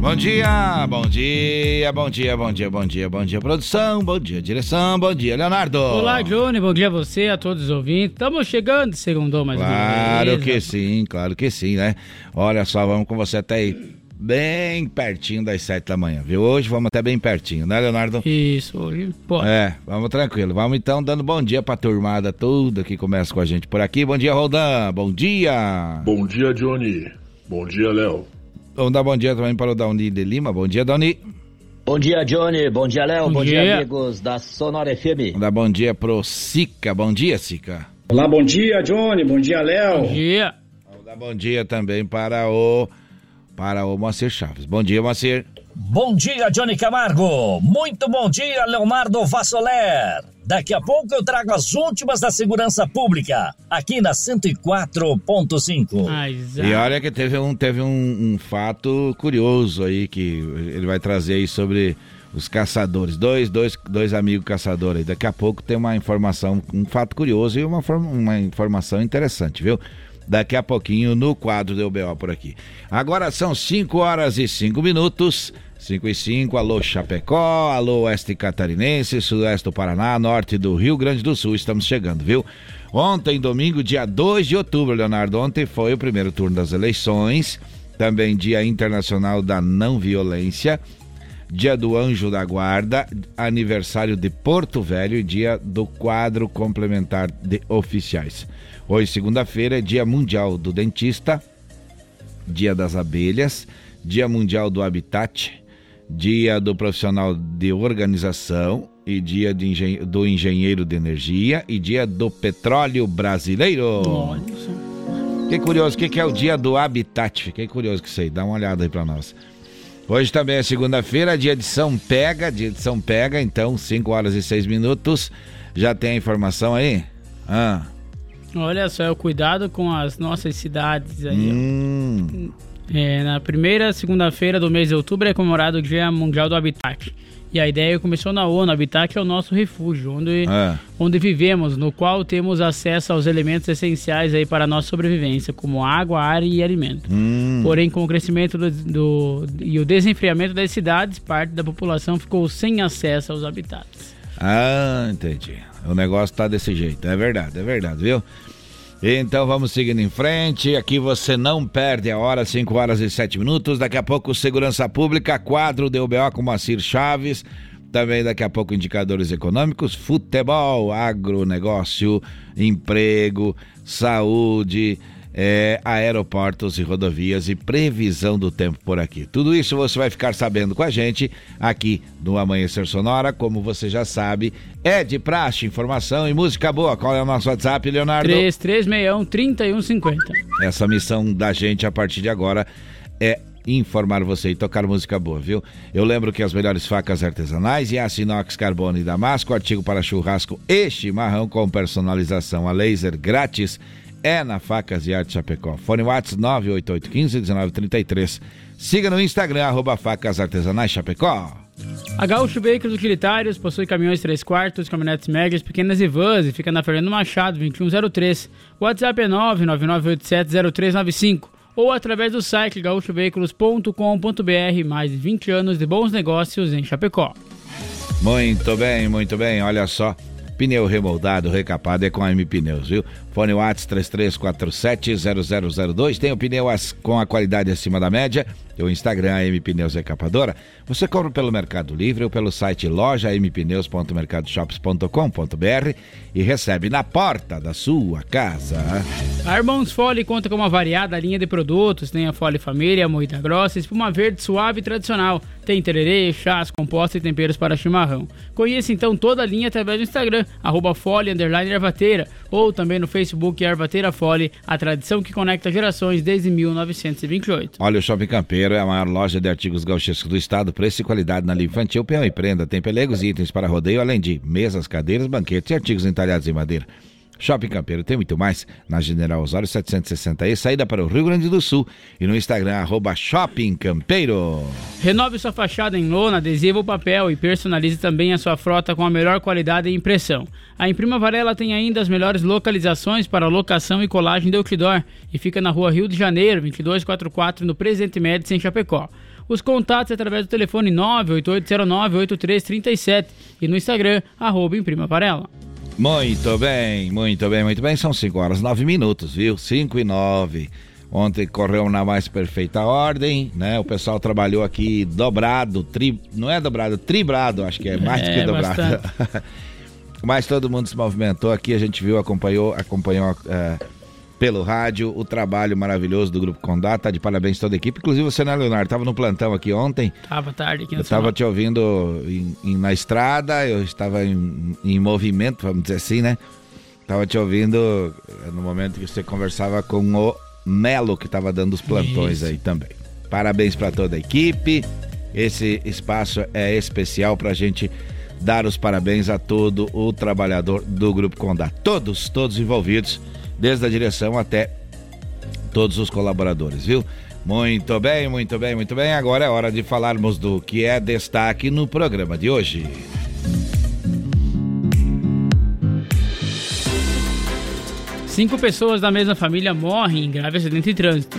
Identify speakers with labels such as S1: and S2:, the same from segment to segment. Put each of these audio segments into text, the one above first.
S1: Bom dia, bom dia, bom dia, bom dia, bom dia, bom dia, produção, bom dia, direção, bom dia, Leonardo.
S2: Olá, Johnny, bom dia a você, a todos os ouvintes. Estamos chegando, segundo mais
S1: Claro uma que sim, claro que sim, né? Olha só, vamos com você até aí bem pertinho das sete da manhã, viu? Hoje vamos até bem pertinho, né, Leonardo?
S2: Isso, hoje pode.
S1: É, vamos tranquilo. Vamos então dando bom dia pra turmada toda que começa com a gente por aqui. Bom dia, Rodan. Bom dia.
S3: Bom dia, Johnny. Bom dia, Léo.
S1: Vamos dar bom dia também para o Dauni de Lima. Bom dia, Dauni.
S4: Bom dia, Johnny. Bom dia, Léo. Bom, bom dia. dia. amigos da Sonora FM.
S1: Vamos dar bom dia pro Sica. Bom dia, Sica.
S5: Olá, bom dia, Johnny. Bom dia, Léo.
S2: Bom dia.
S1: Vamos dar bom dia também para o para o Moacir Chaves. Bom dia, Moacir.
S6: Bom dia, Johnny Camargo. Muito bom dia, Leonardo Vassoler. Daqui a pouco eu trago as últimas da segurança pública, aqui na 104.5.
S1: E olha que teve um, teve um, um, fato curioso aí que ele vai trazer aí sobre os caçadores. Dois, dois, dois amigos caçadores. Daqui a pouco tem uma informação, um fato curioso e uma, uma informação interessante, viu? Daqui a pouquinho no quadro do UBO por aqui. Agora são 5 horas e 5 minutos. 5 e 5, alô Chapecó, alô Oeste Catarinense, Sudoeste do Paraná, Norte do Rio Grande do Sul, estamos chegando, viu? Ontem, domingo, dia 2 de outubro, Leonardo, ontem foi o primeiro turno das eleições, também Dia Internacional da Não Violência, Dia do Anjo da Guarda, aniversário de Porto Velho e dia do quadro complementar de oficiais. Hoje, segunda-feira, é Dia Mundial do Dentista, Dia das Abelhas, Dia Mundial do Habitat, dia do profissional de organização e dia engen do engenheiro de energia e dia do petróleo brasileiro. Fiquei curioso, o que, que é o dia do habitat? Fiquei curioso que sei, dá uma olhada aí para nós. Hoje também é segunda-feira, dia de São Pega, dia de São Pega, então 5 horas e 6 minutos. Já tem a informação aí? Ah.
S2: Olha só, é o cuidado com as nossas cidades aí. Hum. É, na primeira segunda-feira do mês de outubro é comemorado o Dia Mundial do Habitat. E a ideia começou na ONU. Habitat é o nosso refúgio, onde, é. onde vivemos, no qual temos acesso aos elementos essenciais aí para a nossa sobrevivência, como água, ar e alimento. Hum. Porém, com o crescimento do, do, e o desenfriamento das cidades, parte da população ficou sem acesso aos habitats.
S1: Ah, entendi. O negócio tá desse jeito. É verdade, é verdade, viu? Então vamos seguindo em frente. Aqui você não perde a hora, 5 horas e 7 minutos. Daqui a pouco, Segurança Pública, quadro do UBO com Macir Chaves. Também daqui a pouco indicadores econômicos, futebol, agronegócio, emprego, saúde, é, aeroportos e rodovias e previsão do tempo por aqui. Tudo isso você vai ficar sabendo com a gente aqui no Amanhecer Sonora. Como você já sabe, é de praxe, informação e música boa. Qual é o nosso WhatsApp, Leonardo?
S2: 3361-3150.
S1: Essa missão da gente a partir de agora é informar você e tocar música boa, viu? Eu lembro que as melhores facas artesanais e aço inox carbono e damasco, artigo para churrasco e chimarrão com personalização a laser grátis é na Facas e Arte Chapecó. Fone WhatsApp 988151933. Siga no Instagram, arroba Facas Artesanais Chapecó.
S2: A Gaúcho Veículos Utilitários possui caminhões 3 quartos, caminhonetes médias, pequenas e vans e fica na Fernando Machado, 2103. O WhatsApp é 999870395 ou através do site gaúchoveículos.com.br. Mais de 20 anos de bons negócios em Chapecó.
S1: Muito bem, muito bem. Olha só. Pneu remoldado, recapado é com a M Pneus, viu? Fone Whats 33470002. Tem o pneu com a qualidade acima da média. O Instagram a M Pneus Recapadora. Você compra pelo Mercado Livre ou pelo site loja mpneus.mercadoshops.com.br e recebe na porta da sua casa.
S2: A Irmãos Fole conta com uma variada linha de produtos. Tem a Fole Família, moída grossa, espuma verde suave e tradicional. Tem tererê, chás, compostos e temperos para chimarrão. Conheça então toda a linha através do Instagram, arroba Fole, ervateira, ou também no Facebook Ervateira Fole, a tradição que conecta gerações desde 1928.
S1: Olha, o Shopping Campeiro é a maior loja de artigos gauchescos do estado, preço e qualidade na linha infantil, peão e prenda. Tem pelegos e itens para rodeio, além de mesas, cadeiras, banquetes e artigos entalhados em madeira. Shopping Campeiro tem muito mais na General Osório 760E, saída para o Rio Grande do Sul e no Instagram arroba Shopping Campeiro.
S2: Renove sua fachada em lona, adesivo ou papel e personalize também a sua frota com a melhor qualidade e impressão. A Imprima Varela tem ainda as melhores localizações para locação e colagem de outdoor e fica na rua Rio de Janeiro, 2244, no Presidente Médici, em Chapecó. Os contatos através do telefone 98809-8337 e no Instagram, arroba Imprima Varela.
S1: Muito bem, muito bem, muito bem. São 5 horas 9 minutos, viu? 5 e 9. Ontem correu na mais perfeita ordem, né? O pessoal trabalhou aqui dobrado, tri... não é dobrado, tribrado, acho que é mais é, do que dobrado. Mas todo mundo se movimentou aqui, a gente viu, acompanhou, acompanhou uh, pelo rádio o trabalho maravilhoso do Grupo Condá. Tá de parabéns toda a equipe. Inclusive você, né, Leonardo? Estava no plantão aqui ontem.
S2: Tava tarde aqui
S1: Eu estava te ouvindo em, em, na estrada, eu estava em, em, movimento, vamos dizer assim, né? Estava te ouvindo eh, no momento que você conversava com o Melo, que estava dando os plantões Isso. aí também. Parabéns para toda a equipe. Esse espaço é especial para a gente dar os parabéns a todo o trabalhador do Grupo Condá. Todos, todos envolvidos desde a direção até todos os colaboradores, viu? Muito bem, muito bem, muito bem. Agora é hora de falarmos do que é destaque no programa de hoje.
S2: Cinco pessoas da mesma família morrem em grave acidente de trânsito.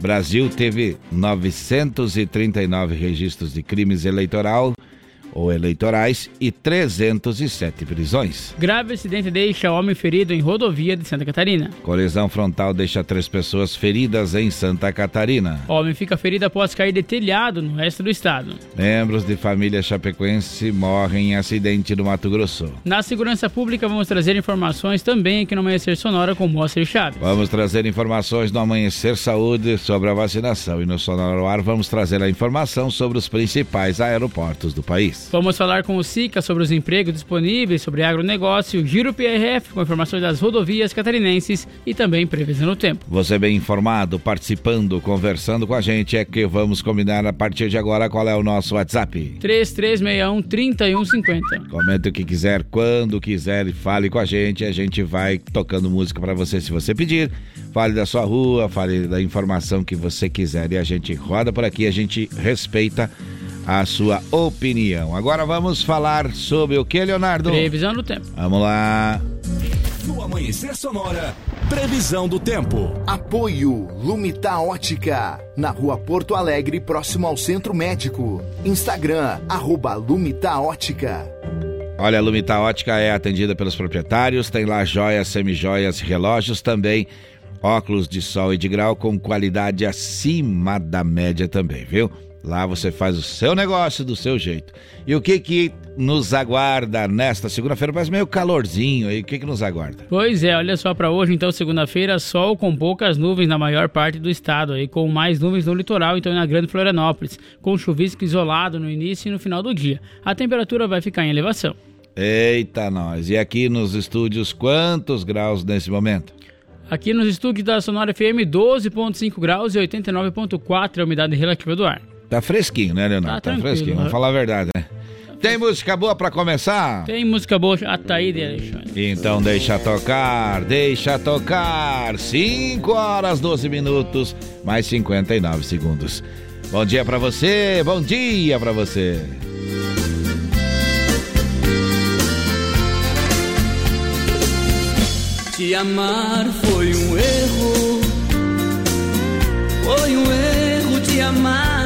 S1: Brasil teve 939 registros de crimes eleitoral ou eleitorais e 307 prisões.
S2: Grave acidente deixa homem ferido em rodovia de Santa Catarina.
S1: Colisão frontal deixa três pessoas feridas em Santa Catarina.
S2: Homem fica ferido após cair de telhado no resto do estado.
S1: Membros de família chapecoense morrem em acidente no Mato Grosso.
S2: Na segurança pública vamos trazer informações também aqui no Amanhecer Sonora com Moacir Chaves.
S1: Vamos trazer informações no Amanhecer Saúde sobre a vacinação e no Sonora Ar vamos trazer a informação sobre os principais aeroportos do país.
S2: Vamos falar com o SICA sobre os empregos disponíveis, sobre agronegócio, Giro PRF com informações das rodovias catarinenses e também previsão do tempo.
S1: Você bem informado, participando, conversando com a gente, é que vamos combinar a partir de agora qual é o nosso WhatsApp.
S2: 3361 3150.
S1: Comente o que quiser, quando quiser e fale com a gente, a gente vai tocando música para você se você pedir. Fale da sua rua, fale da informação que você quiser e a gente roda por aqui, a gente respeita a sua opinião. Agora vamos falar sobre o que, Leonardo?
S2: Previsão do tempo.
S1: Vamos lá.
S7: No Amanhecer Sonora, previsão do tempo.
S8: Apoio Lumita Ótica, na rua Porto Alegre, próximo ao Centro Médico. Instagram, arroba Lumita Ótica.
S1: Olha, a Lumita Ótica é atendida pelos proprietários, tem lá joias, semijoias, relógios também, óculos de sol e de grau com qualidade acima da média também, viu? Lá você faz o seu negócio do seu jeito. E o que que nos aguarda nesta segunda-feira? Faz meio calorzinho aí. O que que nos aguarda?
S2: Pois é, olha só para hoje, então, segunda-feira, sol com poucas nuvens na maior parte do estado, aí com mais nuvens no litoral, então na Grande Florianópolis, com chuvisco isolado no início e no final do dia. A temperatura vai ficar em elevação.
S1: Eita nós. E aqui nos estúdios, quantos graus nesse momento?
S2: Aqui nos estúdios da Sonora FM, 12.5 graus e 89.4 é a umidade relativa do ar.
S1: Tá fresquinho, né, Leonardo? Tá, tá fresquinho, vamos né? falar a verdade, né? Tem música boa para começar?
S2: Tem música boa, Ataíde, Alexandre.
S1: Então deixa tocar, deixa tocar. 5 horas 12 minutos, mais 59 segundos. Bom dia para você, bom dia para você.
S9: Te amar foi um erro, foi um erro te amar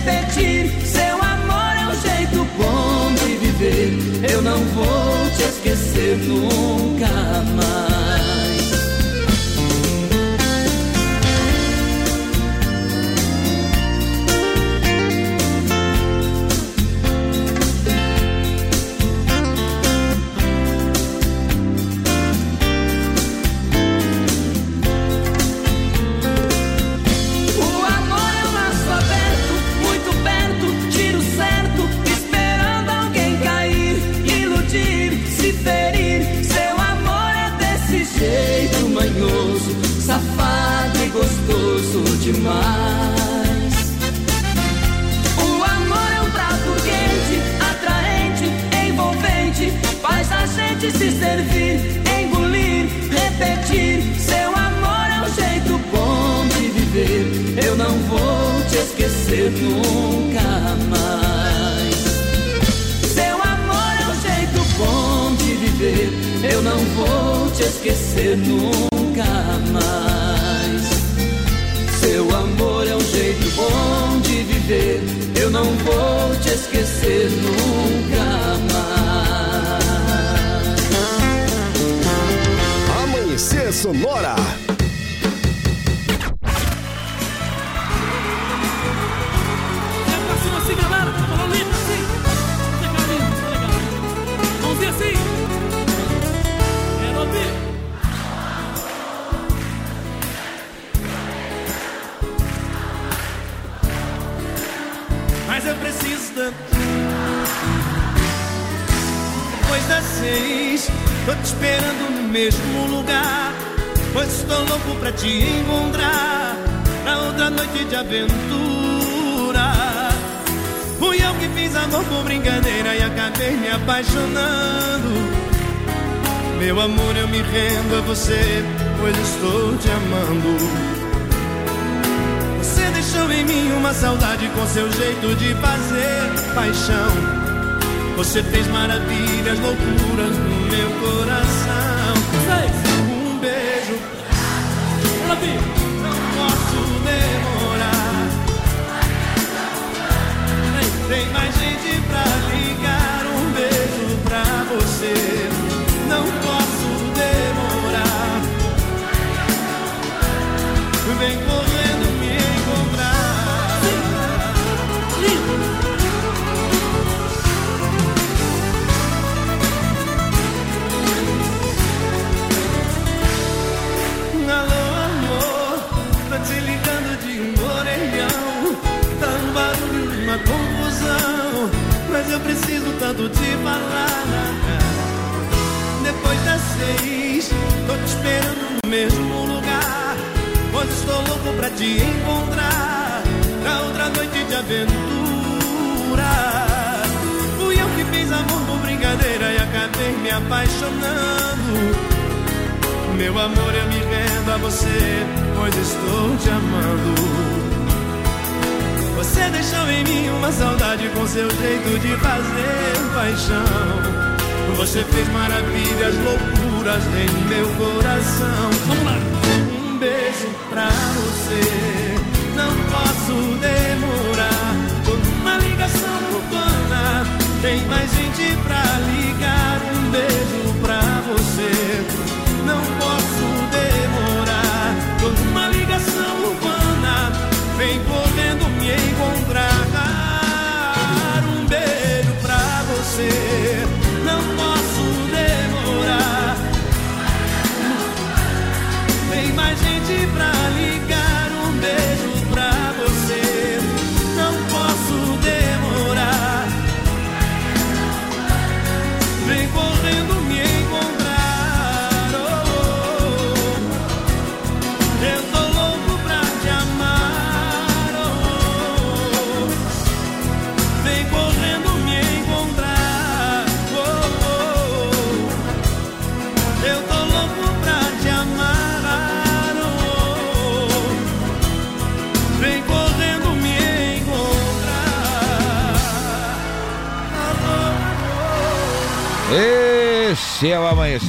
S9: repetir. Seu amor é um jeito bom de viver. Eu não vou te esquecer nunca mais. Te esquecer nunca mais. Seu amor é um jeito bom de viver. Eu não vou te esquecer nunca mais.
S10: Amanhecer Sonora.
S11: Tô te esperando no mesmo lugar. Pois estou louco pra te encontrar na outra noite de aventura. Fui eu que fiz amor por brincadeira e acabei me apaixonando. Meu amor, eu me rendo a você, pois estou te amando deixou em mim uma saudade com seu jeito de fazer paixão. Você fez maravilhas, loucuras no meu coração. Um beijo, não posso demorar. Tem mais gente pra ligar. Um beijo pra você,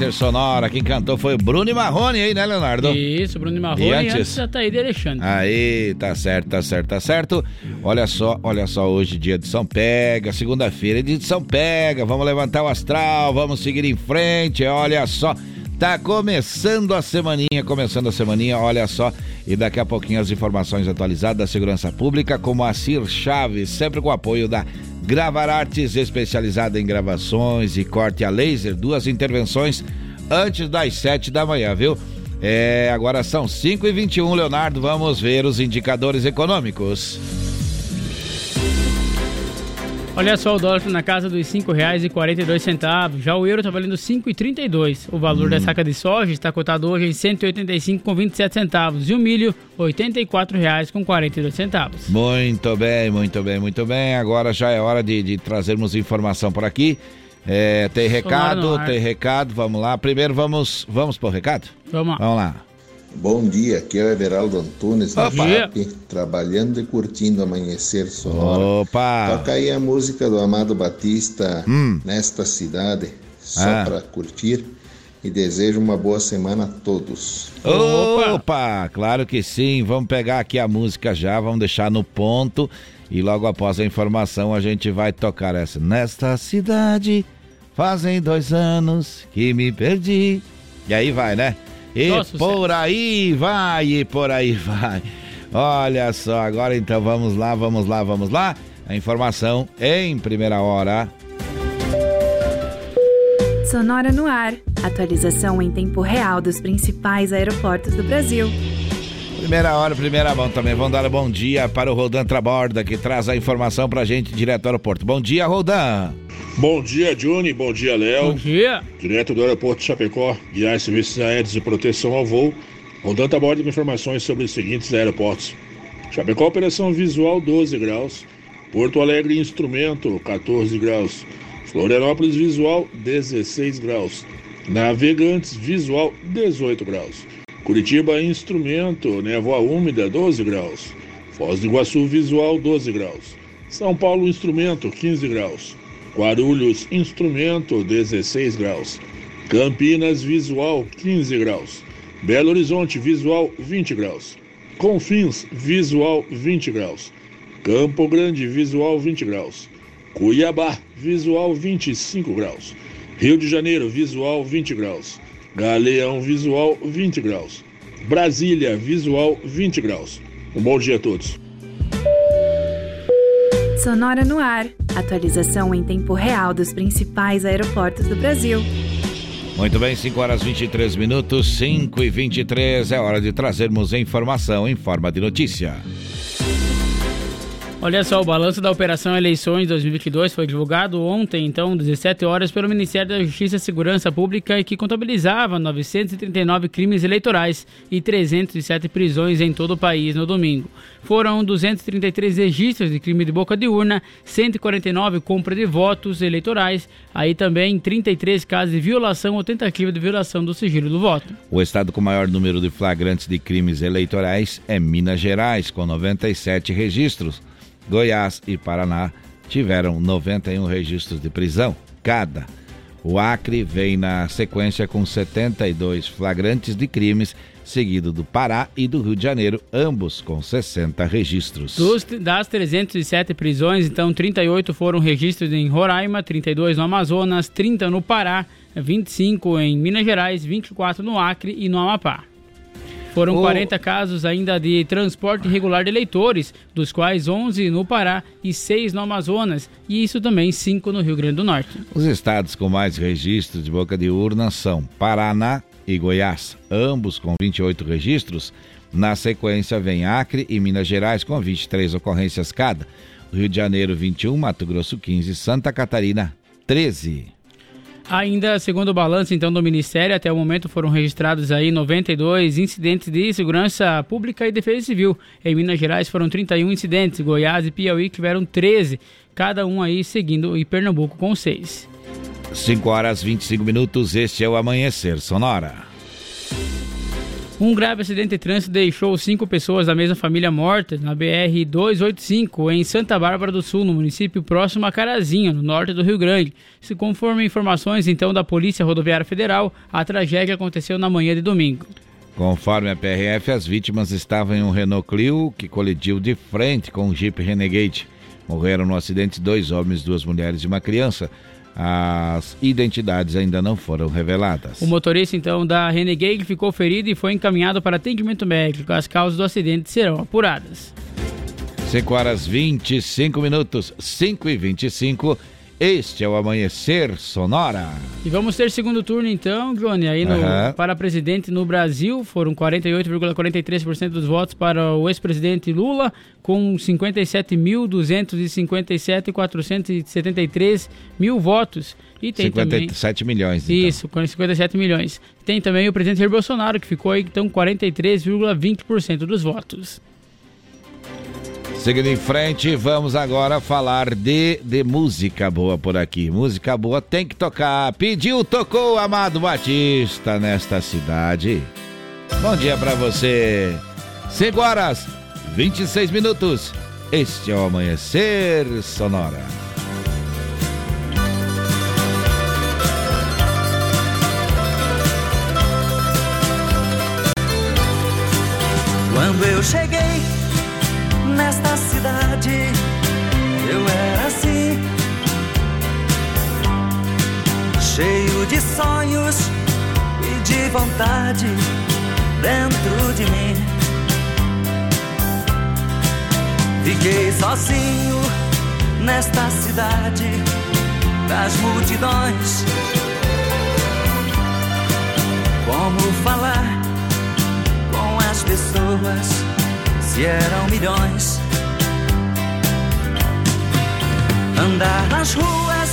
S1: Amanhecer Sonora. Quem cantou foi o Bruno e Marrone aí, né, Leonardo?
S2: Isso, Bruno e Marrone
S1: E
S2: e
S1: antes?
S2: antes, Ataíde Alexandre.
S1: Aí, tá certo, tá certo, tá certo. Olha só, olha só, hoje dia de São Pega, segunda-feira é dia de São Pega. Vamos levantar o astral, vamos seguir em frente. Olha só, tá começando a semaninha, começando a semaninha, olha só. E daqui a pouquinho as informações atualizadas da segurança pública, como a Cir Chaves, sempre com o apoio da Gravar Artes, especializada em gravações e corte a laser, duas intervenções antes das sete da manhã, viu? É, agora são 5 e 21 Leonardo. Vamos ver os indicadores econômicos.
S2: Olha só, o dólar na casa dos R$ 5,42. Já o euro está valendo R$ 5,32. O valor da saca de soja está cotado hoje em R$ 185,27 centavos. E o milho, R$ 84,42 centavos.
S1: Muito bem, muito bem, muito bem. Agora já é hora de, de trazermos informação por aqui. É, tem recado, tem recado. Vamos lá. Primeiro vamos, vamos pro recado?
S2: Vamos lá.
S1: Vamos lá.
S12: Bom dia, aqui é o Everaldo Antunes,
S1: Opa.
S12: FAP, trabalhando e curtindo Amanhecer Sonora.
S1: Opa!
S12: Toca aí a música do Amado Batista,
S1: Hum.
S12: Nesta Cidade, só
S1: Ah.
S12: para curtir. E desejo uma boa semana a todos.
S1: Opa. Claro que sim. Vamos pegar aqui a música já, vamos deixar no ponto. E logo após a informação a gente vai tocar essa. Nesta cidade, fazem dois anos que me perdi. E aí vai, né? E
S2: sucesso.
S1: por aí vai, e por aí vai. Olha só, agora então vamos lá, vamos lá, vamos lá. A informação em primeira hora.
S13: Sonora no ar. Atualização em tempo real dos principais aeroportos do Brasil.
S1: Primeira hora, primeira mão também. Vamos dar um bom dia para o Rodan Traborda, que traz a informação pra gente direto do aeroporto. Bom dia, Rodan.
S3: Bom dia, Johnny. Bom dia, Léo.
S2: Bom dia.
S3: Direto do aeroporto de Chapecó, guiar serviços aéreos de proteção ao voo. Rodando a bordo com informações sobre os seguintes aeroportos. Chapecó, operação visual 12 graus. Porto Alegre, instrumento 14 graus. Florianópolis, visual 16 graus. Navegantes, visual 18 graus. Curitiba, instrumento, névoa úmida 12 graus. Foz do Iguaçu, visual 12 graus. São Paulo, instrumento 15 graus. Guarulhos, instrumento 16 graus. Campinas, visual 15 graus. Belo Horizonte, visual 20 graus. Confins, visual 20 graus. Campo Grande, visual 20 graus. Cuiabá, visual 25 graus. Rio de Janeiro, visual 20 graus. Galeão, visual 20 graus. Brasília, visual 20 graus. Um bom dia a todos.
S13: Sonora no ar. Atualização em tempo real dos principais aeroportos do Brasil.
S1: Muito bem, 5 horas 23 minutos, 5 e 23 é hora de trazermos informação em forma de notícia.
S2: Olha só, o balanço da Operação Eleições 2022 foi divulgado ontem, então, 17 horas, pelo Ministério da Justiça e Segurança Pública e que contabilizava 939 crimes eleitorais e 307 prisões em todo o país no domingo. Foram 233 registros de crime de boca de urna, 149 compra de votos eleitorais, aí também 33 casos de violação ou tentativa de violação do sigilo do voto.
S1: O estado com maior número de flagrantes de crimes eleitorais é Minas Gerais, com 97 registros. Goiás e Paraná tiveram 91 registros de prisão cada. O Acre vem na sequência com 72 flagrantes de crimes, seguido do Pará e do Rio de Janeiro, ambos com 60 registros.
S2: Dos, das 307 prisões, então 38 foram registros em Roraima, 32 no Amazonas, 30 no Pará, 25 em Minas Gerais, 24 no Acre e no Amapá. Foram o... 40 casos ainda de transporte irregular de eleitores, dos quais 11 no Pará e 6 no Amazonas, e isso também 5 no Rio Grande do Norte.
S1: Os estados com mais registros de boca de urna são Paraná e Goiás, ambos com 28 registros. Na sequência vem Acre e Minas Gerais com 23 ocorrências cada. Rio de Janeiro 21, Mato Grosso 15, Santa Catarina 13.
S2: Ainda segundo o balanço então do Ministério, até o momento foram registrados aí 92 incidentes de segurança pública e defesa civil. Em Minas Gerais foram 31 incidentes, Goiás e Piauí tiveram 13, cada um aí seguindo e Pernambuco com 6.
S1: 5 horas 25 minutos, este é o Amanhecer Sonora.
S2: Um grave acidente de trânsito deixou cinco pessoas da mesma família mortas na BR-285 em Santa Bárbara do Sul, no município próximo a Carazinho, no norte do Rio Grande. Se conforme informações então da Polícia Rodoviária Federal, a tragédia aconteceu na manhã de domingo.
S1: Conforme a PRF, as vítimas estavam em um Renault Clio que colidiu de frente com um Jeep Renegade. Morreram no acidente dois homens, duas mulheres e uma criança. As identidades ainda não foram reveladas.
S2: O motorista, então, da Renegade ficou ferido e foi encaminhado para atendimento médico. As causas do acidente serão apuradas.
S1: 5 horas 25 minutos, 5 e 25 este é o Amanhecer Sonora.
S2: E vamos ter segundo turno então, Johnny, aí no, uhum. para presidente no Brasil, foram 48,43% dos votos para o ex-presidente Lula, com 57.257.473 mil votos.
S1: E tem 57 também, milhões.
S2: Então. Isso, com 57 milhões. Tem também o presidente Jair Bolsonaro, que ficou aí, então, 43,20% dos votos.
S1: Seguindo em frente, vamos agora falar de, de música boa por aqui. Música boa tem que tocar. Pediu, tocou Amado Batista nesta cidade. Bom dia para você. 5 horas, 26 minutos. Este é o Amanhecer Sonora.
S14: Quando eu cheguei nesta cidade eu era assim, cheio de sonhos e de vontade dentro de mim. Fiquei sozinho nesta cidade das multidões. Como falar com as pessoas? Se eram milhões. Andar nas ruas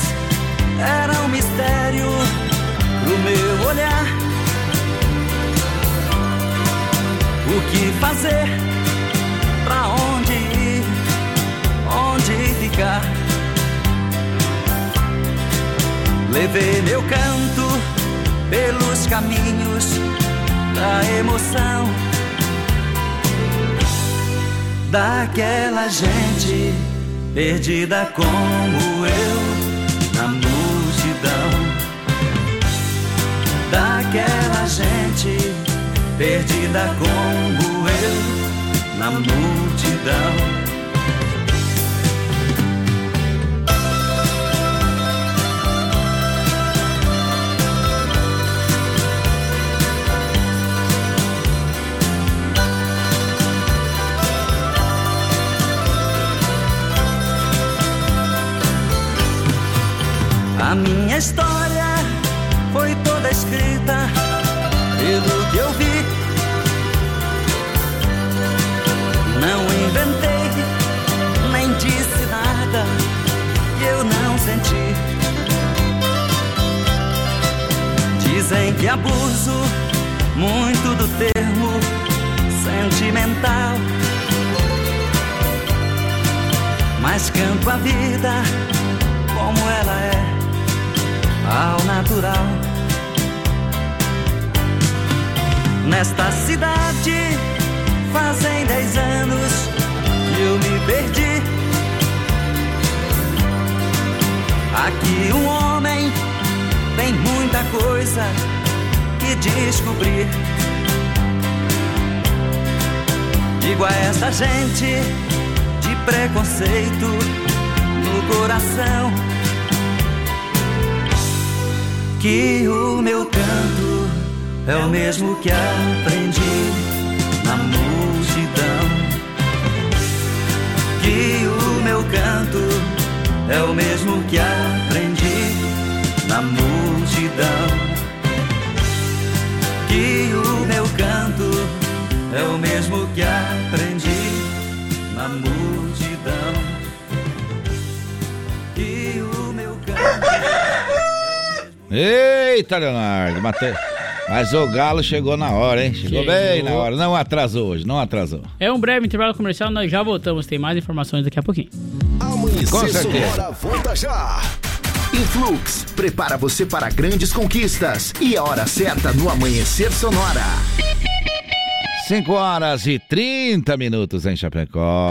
S14: era um mistério pro meu olhar. O que fazer? Pra onde ir? Onde ficar? Levei meu canto pelos caminhos da emoção daquela gente perdida como eu na multidão. Daquela gente perdida como eu na multidão. A minha história foi toda escrita pelo que eu vi. Não inventei, nem disse nada que eu não senti. Dizem que abuso muito do termo sentimental. Mas canto a vida como ela é ao natural. Nesta cidade fazem dez anos que eu me perdi. Aqui um homem tem
S9: muita coisa que descobrir. Digo a essa gente de preconceito no coração que o meu canto é o mesmo que aprendi na multidão. Que o meu canto é o mesmo que aprendi na multidão. Que o meu canto é o mesmo que aprendi na multidão. Que o meu canto.
S1: Eita, Leonardo, matei. Mas o Galo chegou na hora, hein? Chegou,
S2: Chegou.
S1: bem na hora. Não atrasou hoje, não atrasou.
S2: É um breve intervalo comercial, nós já voltamos. Tem mais informações daqui a pouquinho.
S8: Amanhecer
S1: Com certeza.
S8: Sonora volta já. Influx prepara você para grandes conquistas e a hora certa no Amanhecer Sonora.
S1: 5 horas e 30 minutos em Chapecó.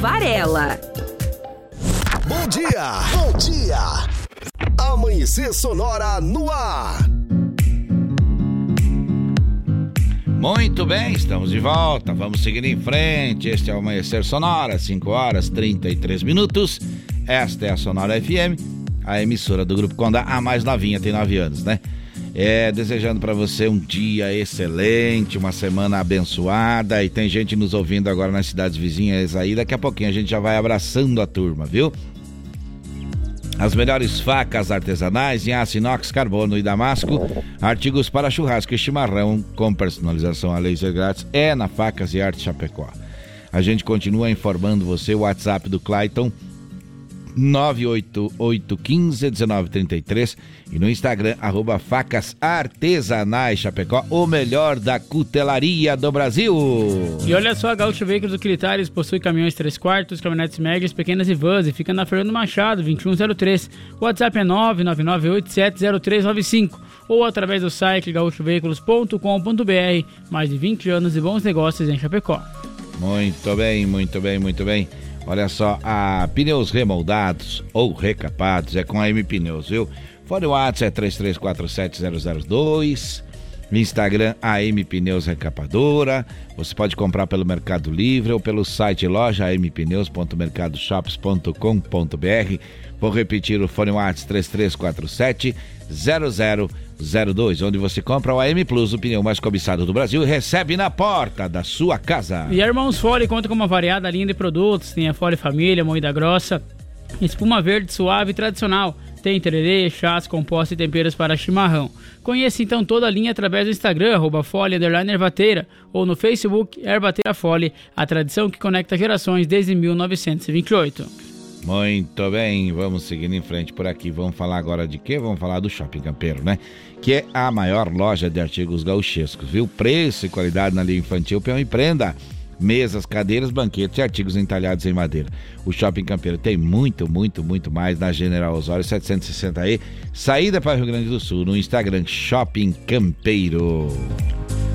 S13: Varela.
S15: Bom dia! Bom dia! Amanhecer Sonora no ar!
S1: Muito bem, estamos de volta. Vamos seguir em frente. Este é o Amanhecer Sonora, 5 horas 33 minutos. Esta é a Sonora FM, a emissora do Grupo Condá, a mais novinha, tem 9 anos, né? É, desejando para você um dia excelente, uma semana abençoada. E tem gente nos ouvindo agora nas cidades vizinhas aí. Daqui a pouquinho a gente já vai abraçando a turma, viu? As melhores facas artesanais em aço inox, carbono e damasco, artigos para churrasco e chimarrão com personalização a laser grátis é na Facas e Arte Chapecó. A gente continua informando você o WhatsApp do Clayton 988151933 e no Instagram arroba facas artesanais Chapecó, o melhor da cutelaria do Brasil.
S2: E olha só, a Gaúcho Veículos Utilitários possui caminhões 3 quartos, caminhonetes médias, pequenas e vans e fica na Fernando Machado, 2103. O WhatsApp é 999870395 ou através do site gaúchoveículos.com.br. Mais de 20 anos de bons negócios em Chapecó.
S1: Muito bem, muito bem, muito bem. Olha só, a pneus remoldados ou recapados é com a M Pneus, viu? Fone WhatsApp é 33470002. Instagram AM Pneus Recapadora. Você pode comprar pelo Mercado Livre ou pelo site loja ampneus.mercadoshops.com.br. Vou repetir o fone WhatsApp 3347 0002, onde você compra o AM Plus, o pneu mais cobiçado do Brasil, e recebe na porta da sua casa.
S2: E a Irmãos Fole conta com uma variada linha de produtos. Tem a Fole Família, moída grossa, espuma verde suave e tradicional. Tem tererê, chás, compostos e temperos para chimarrão. Conheça então toda a linha através do Instagram, Fole, Ervateira, ou no Facebook, Ervateira Fole, a tradição que conecta gerações desde 1928.
S1: Muito bem, vamos seguindo em frente por aqui. Vamos falar agora de quê? Vamos falar do Shopping Campeiro, né? Que é a maior loja de artigos gauchescos, viu? Preço e qualidade na linha infantil, peão e prenda. Mesas, cadeiras, banquetes e artigos entalhados em madeira. O Shopping Campeiro tem muito, muito, muito mais na General Osório 760E, saída para o Rio Grande do Sul, no Instagram Shopping Campeiro.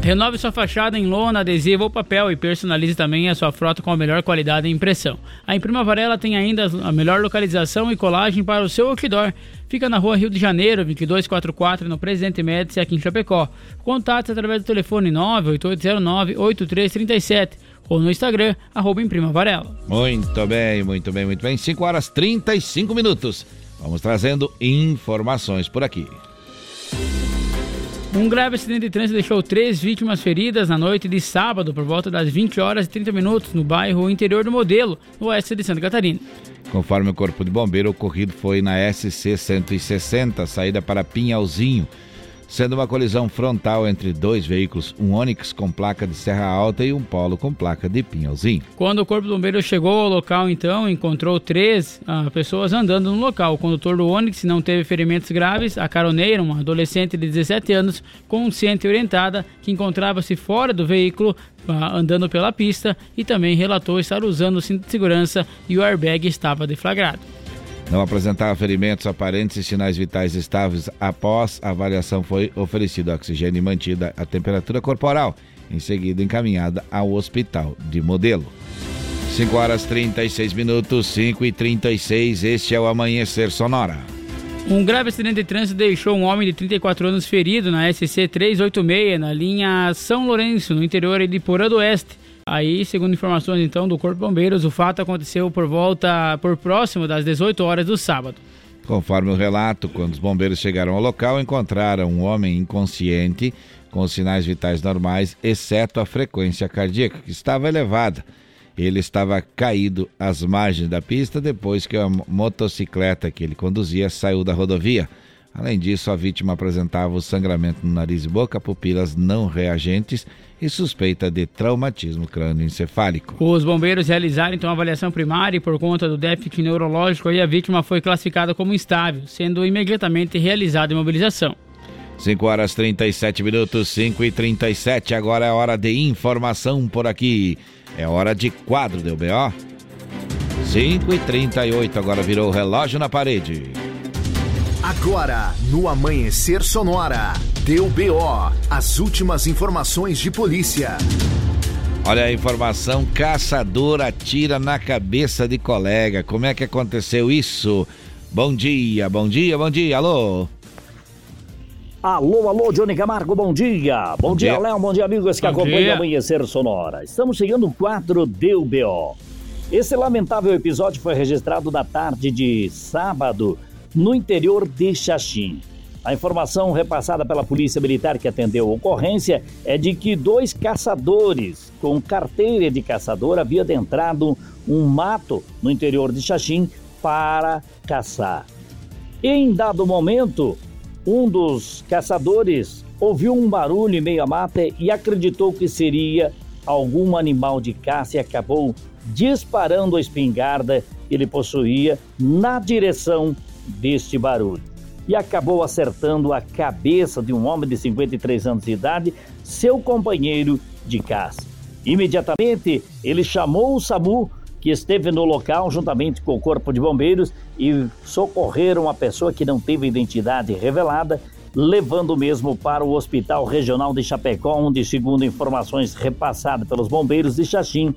S2: Renove sua fachada em lona, adesivo ou papel e personalize também a sua frota com a melhor qualidade e impressão. A Imprima Varela tem ainda a melhor localização e colagem para o seu outdoor. Fica na rua Rio de Janeiro, 2244, no Presidente Médici, aqui em Chapecó. Contate através do telefone 98809-8337 ou no Instagram, arroba Imprima Varela.
S1: Muito bem, muito bem, muito bem. 5 horas 35 minutos. Vamos trazendo informações por aqui.
S2: Um grave acidente de trânsito deixou três vítimas feridas na noite de sábado, por volta das 20 horas e 30 minutos, no bairro interior do Modelo, no oeste de Santa Catarina.
S1: Conforme o Corpo de Bombeiro, o ocorrido foi na SC 160, saída para Pinhalzinho sendo uma colisão frontal entre dois veículos, um Onix com placa de Serra Alta e um Polo com placa de Pinhalzinho.
S2: Quando o Corpo de Bombeiros chegou ao local, então, encontrou três ah, pessoas andando no local. O condutor do Onix não teve ferimentos graves, a caroneira, uma adolescente de 17 anos, consciente e orientada, que encontrava-se fora do veículo, ah, andando pela pista, e também relatou estar usando o cinto de segurança e o airbag estava deflagrado.
S1: Não apresentava ferimentos aparentes e sinais vitais estáveis. Após a avaliação, foi oferecido oxigênio e mantida a temperatura corporal. Em seguida, encaminhada ao hospital de modelo. 5 horas 36 minutos, 5 e 36. Este é o Amanhecer Sonora.
S2: Um grave acidente de trânsito deixou um homem de 34 anos ferido na SC 386, na linha São Lourenço, no interior de Porã do Oeste. Aí, segundo informações então do Corpo de Bombeiros, o fato aconteceu por volta, por próximo das 18 horas do sábado.
S1: Conforme o relato, quando os bombeiros chegaram ao local, encontraram um homem inconsciente com os sinais vitais normais, exceto a frequência cardíaca, que estava elevada. Ele estava caído às margens da pista depois que a motocicleta que ele conduzia saiu da rodovia. Além disso, a vítima apresentava o sangramento no nariz e boca, pupilas não reagentes e suspeita de traumatismo crânioencefálico.
S2: Os bombeiros realizaram então a avaliação primária e por conta do déficit neurológico a vítima foi classificada como instável, sendo imediatamente realizada a imobilização.
S1: 5 horas 37 minutos, 5 e 37. Agora é hora de informação por aqui. É hora de quadro do BO. 5 e 38. Agora virou o relógio na parede.
S8: Agora, no Amanhecer Sonora, deu BO, as últimas informações de polícia.
S1: Olha a informação: caçador atira na cabeça de colega. Como é que aconteceu isso? Bom dia, bom dia, bom dia, alô.
S6: Alô, alô, Johnny Camargo, bom dia. Bom, bom dia, dia, Léo, bom dia, amigos que bom acompanham dia. Amanhecer Sonora. Estamos chegando no quadro Deu BO. Esse lamentável episódio foi registrado na tarde de sábado no interior de Xaxim. A informação repassada pela Polícia Militar que atendeu a ocorrência é de que dois caçadores com carteira de caçador haviam adentrado um mato no interior de Xaxim para caçar. Em dado momento, um dos caçadores ouviu um barulho em meio à mata e acreditou que seria algum animal de caça e acabou disparando a espingarda que ele possuía na direção deste barulho e acabou acertando a cabeça de um homem de 53 anos de idade, seu companheiro de caça. Imediatamente, ele chamou o SAMU, que esteve no local juntamente com o Corpo de Bombeiros e socorreram a pessoa que não teve identidade revelada, levando mesmo para o Hospital Regional de Chapecó, onde, segundo informações repassadas pelos bombeiros de Xaxim,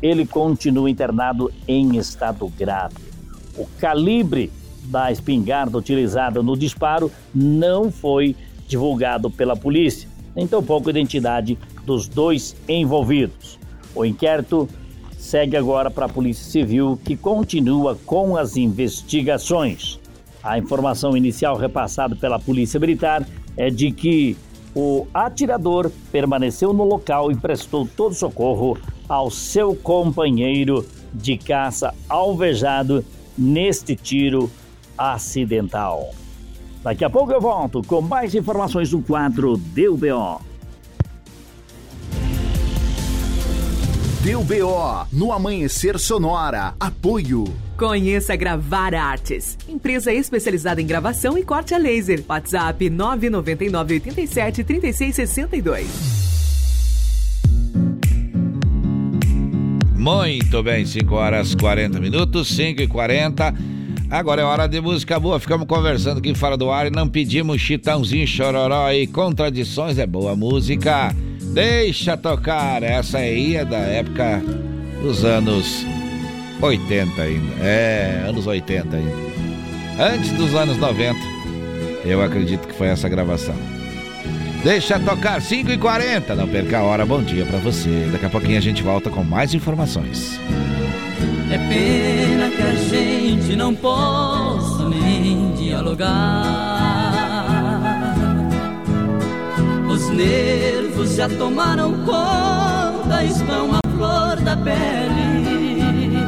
S6: ele continua internado em estado grave. O calibre da espingarda utilizada no disparo não foi divulgado pela polícia, nem tampouco a identidade dos dois envolvidos. O inquérito segue agora para a Polícia Civil, que continua com as investigações. A informação inicial repassada pela Polícia Militar é de que o atirador permaneceu no local e prestou todo socorro ao seu companheiro de caça alvejado neste tiro acidental. Daqui a pouco eu volto com mais informações do quadro Deu BO.
S8: Deu BO no Amanhecer Sonora. Apoio.
S16: Conheça Gravar Artes, empresa especializada em gravação e corte a laser. WhatsApp 999 87 36 62.
S1: Muito bem, 5 horas 40 minutos, 5 e 40. Agora é hora de música boa. Ficamos conversando aqui fora do ar e não pedimos chitãozinho, chororó e contradições. É boa música. Deixa tocar. Essa aí é da época dos anos 80 ainda. É, anos 80 ainda. Antes dos anos 90. Eu acredito que foi essa gravação. Deixa tocar 5 e 40 Não perca a hora. Bom dia para você. Daqui a pouquinho a gente volta com mais informações.
S17: É pena que a gente não possa nem dialogar. Os nervos já tomaram conta, estão à flor da pele.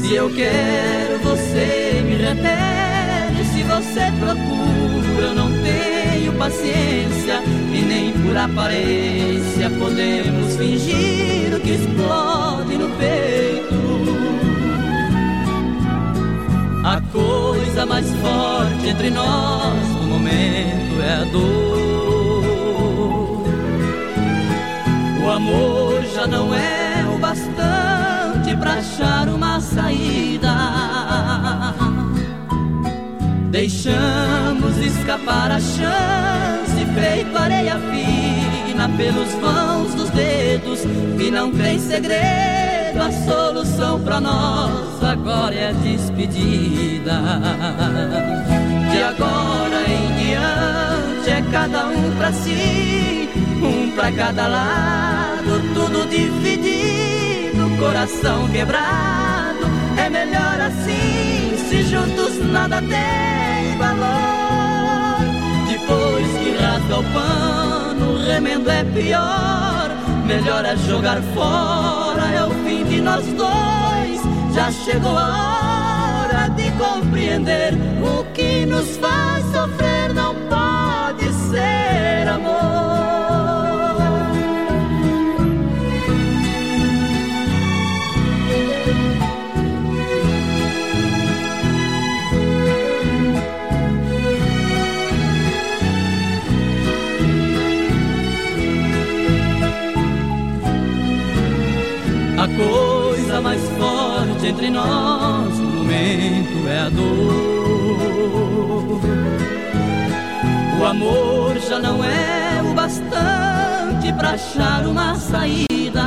S17: Se eu quero, você me retém. Se você procura, eu não tenho paciência. E nem por aparência podemos fingir o que explode no peito. A coisa mais forte entre nós no momento é a dor. O amor já não é o bastante para achar uma saída. Deixamos escapar a chance, feito areia fina pelos vãos dos dedos, e não tem segredo, a solução pra nós agora é a despedida. De agora em diante é cada um pra si, um pra cada lado, tudo dividido, coração quebrado, é melhor assim, se juntos nada tem valor. Depois que rasga o pano, o remendo é pior. Melhor é jogar fora, nós dois. Já chegou a hora de compreender o que nos faz sofrer entre nós no momento é a dor. O amor já não é o bastante para achar uma saída.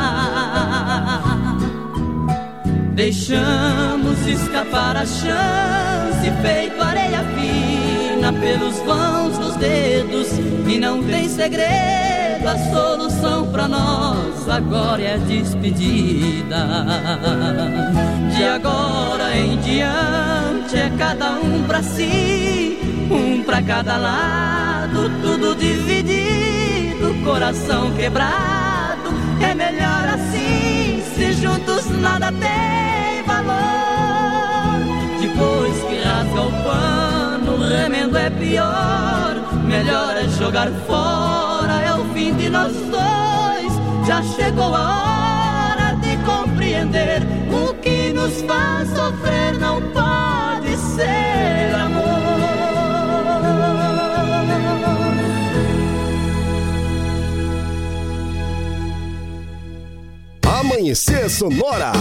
S17: Deixamos escapar a chance, feito areia fina pelos vãos dos dedos, e não tem segredo. A solução pra nós agora é despedida. De agora em diante é cada um pra si, um pra cada lado, tudo dividido, coração quebrado. É melhor assim, se juntos nada tem valor. Depois que rasga o pano, o remendo é pior. Melhor é jogar fora, fim de nós dois. Já chegou a hora de compreender o que nos faz sofrer não pode ser amor.
S10: Amanhecer Sonora.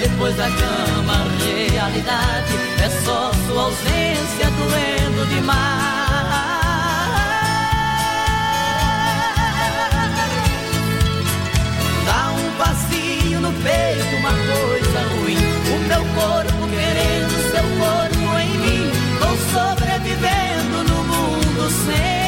S17: Depois da cama realidade é só sua ausência doendo demais. Dá um vazio no peito, uma coisa ruim. O meu corpo querendo seu corpo em mim. Vou sobrevivendo no mundo sem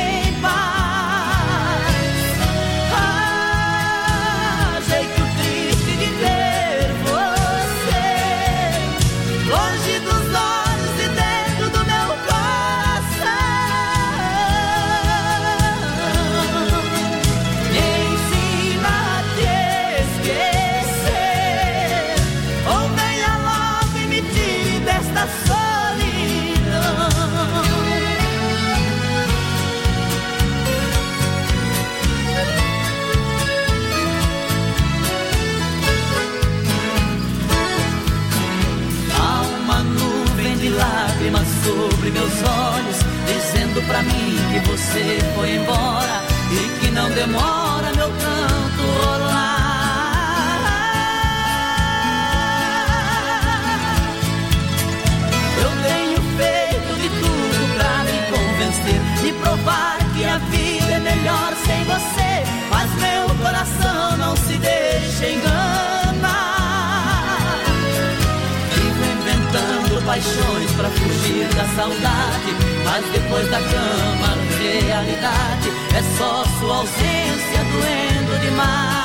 S17: dizendo pra mim que você foi embora e que não demora meu canto rolar. Eu tenho feito de tudo pra me convencer e provar que a vida é melhor sem você, mas meu coração não se deixa enganar. Vivo inventando paixões pra fugir da saudade, mas depois da cama, realidade é só sua ausência doendo demais.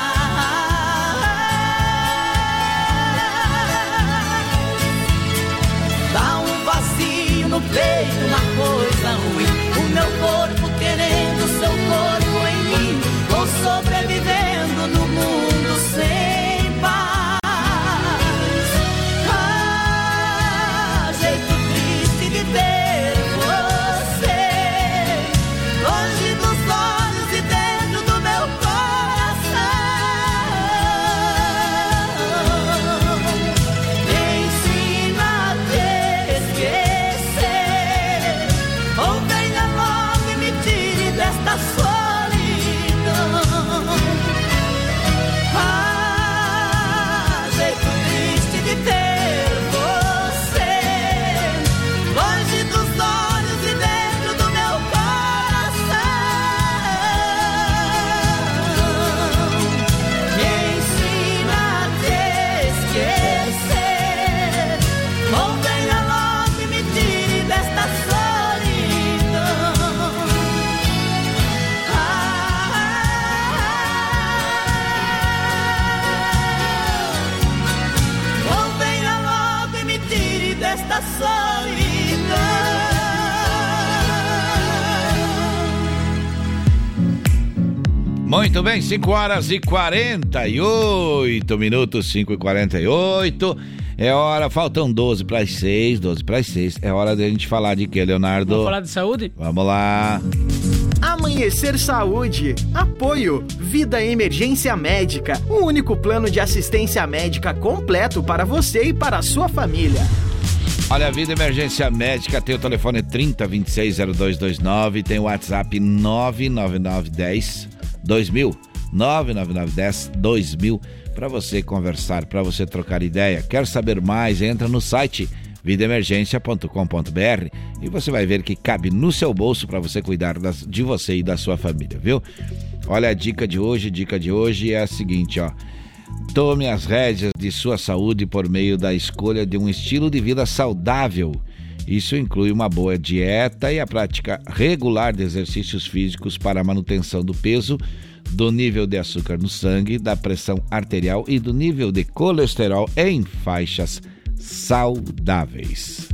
S17: Dá um vazio no peito, uma coisa ruim. O meu corpo querendo seu corpo em mim. Vou sobrevivendo no mundo
S1: Muito bem, 5 horas e 48 minutos, 5 e 48. É hora, faltam 12 para as 6, 12 para as 6. É hora de a gente falar de quê, Leonardo?
S2: Vamos falar de saúde?
S1: Vamos lá.
S18: Amanhecer Saúde. Apoio. Vida Emergência Médica. O único plano de assistência médica completo para você e para a sua família.
S1: Olha, a Vida Emergência Médica tem o telefone 30260229, tem o WhatsApp 99910 2000, 99910 2000 para você conversar, para você trocar ideia. Quer saber mais? Entra no site vidaemergência.com.br e você vai ver que cabe no seu bolso para você cuidar das, de você e da sua família, viu? Olha a dica de hoje, dica de hoje é a seguinte, ó. Tome as rédeas de sua saúde por meio da escolha de um estilo de vida saudável. Isso inclui uma boa dieta e a prática regular de exercícios físicos para a manutenção do peso, do nível de açúcar no sangue, da pressão arterial e do nível de colesterol em faixas saudáveis.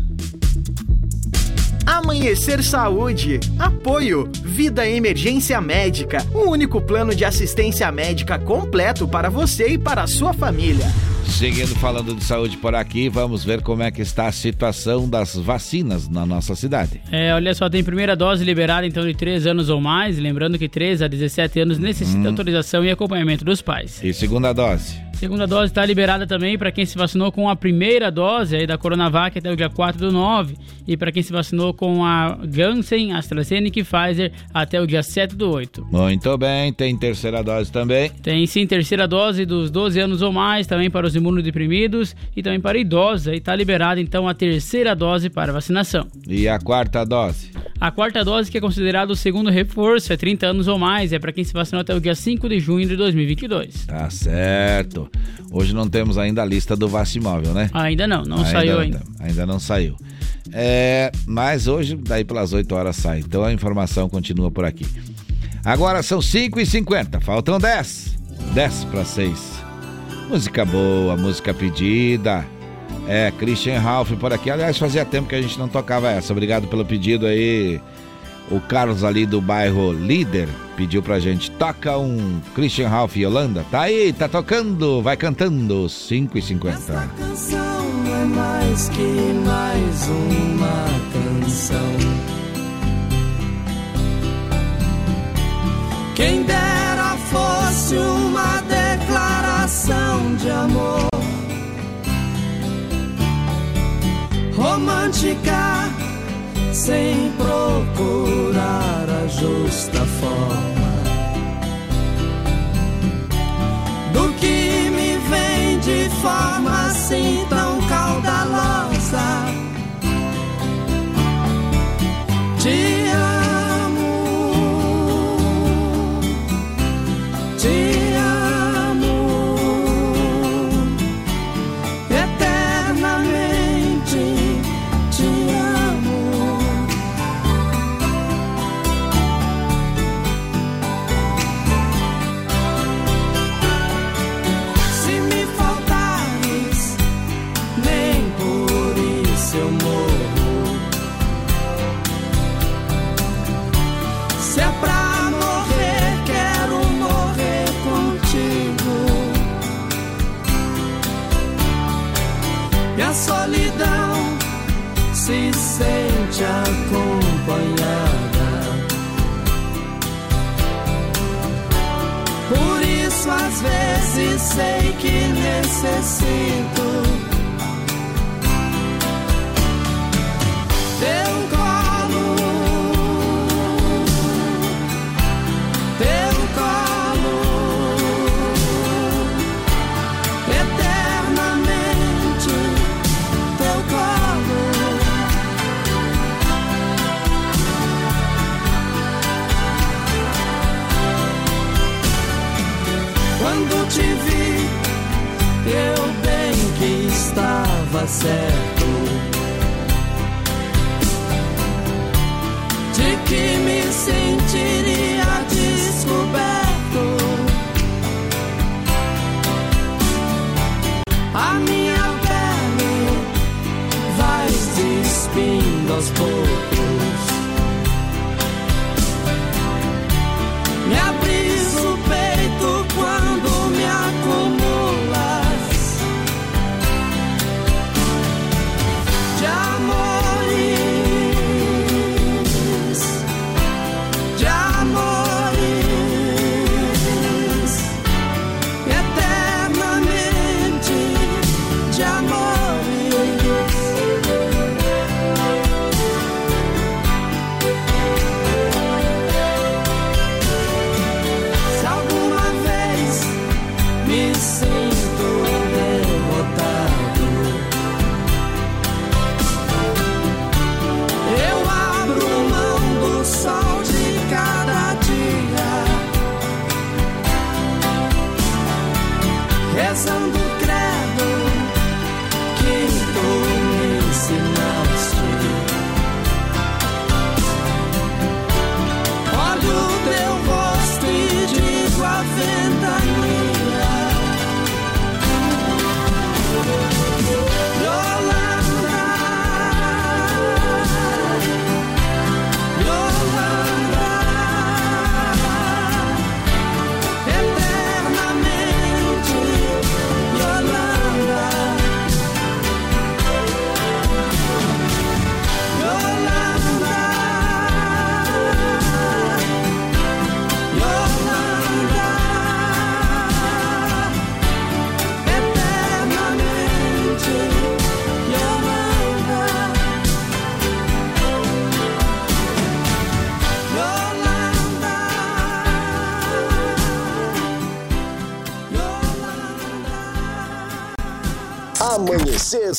S18: Amanhecer Saúde. Apoio. Vida Emergência Médica. O único plano de assistência médica completo para você e para a sua família.
S1: Seguindo falando de saúde por aqui, vamos ver como é que está a situação das vacinas na nossa cidade.
S2: É, olha só, tem primeira dose liberada então de 3 anos ou mais, lembrando que 3 a 17 anos necessita
S1: Hum.
S2: autorização e acompanhamento dos pais.
S1: E segunda dose?
S2: Segunda dose está liberada também para quem se vacinou com a primeira dose aí da Coronavac até o dia 4 do 9 e para quem se vacinou com a Janssen, AstraZeneca e Pfizer até o dia 7 do 8.
S1: Muito bem, tem terceira dose também.
S2: Tem sim terceira dose dos 12 anos ou mais, também para os imunodeprimidos e também para idosos. Aí está liberada então a terceira dose para vacinação.
S1: E a quarta dose?
S2: A quarta dose, que é considerado o segundo reforço, é 30 anos ou mais, é para quem se vacinou até o dia 5 de junho de 2022.
S1: Tá certo. Hoje não temos ainda a lista do Vacimóvel, né?
S2: Ainda não, não saiu ainda.
S1: Ainda não saiu. É, mas hoje, daí pelas 8 horas sai. Então a informação continua por aqui. Agora são 5h50, faltam 10. 10 para 6. Música boa, música pedida. É, Christian Ralph por aqui. Aliás, fazia tempo que a gente não tocava essa. Obrigado pelo pedido aí. O Carlos ali do bairro Líder pediu pra gente. Toca um Christian Ralph e Holanda. Tá aí, tá tocando, vai cantando. 5h50.
S9: canção não é mais que mais uma canção. Quem dera fosse uma declaração de amor romântica, sem procurar a justa forma do que me vem de forma assim tão caudalosa. Necessito estava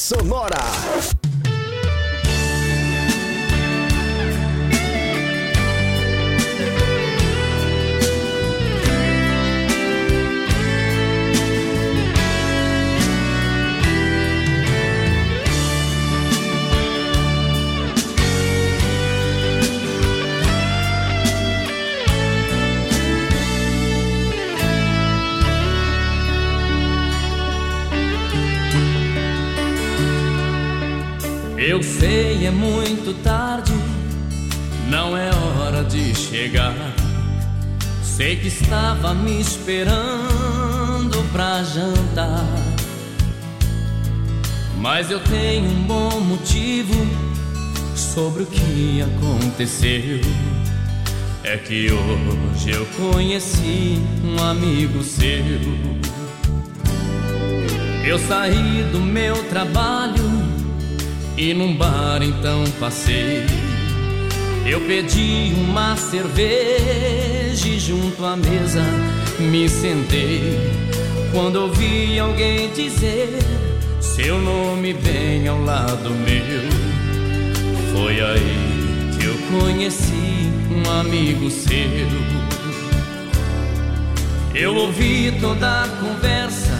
S15: Sonora.
S9: Aconteceu. É que hoje eu conheci um amigo seu. Eu saí do meu trabalho e num bar então passei. Eu pedi uma cerveja e junto à mesa me sentei. Quando ouvi alguém dizer seu nome bem ao lado meu, foi aí conheci um amigo seu. Eu ouvi toda a conversa,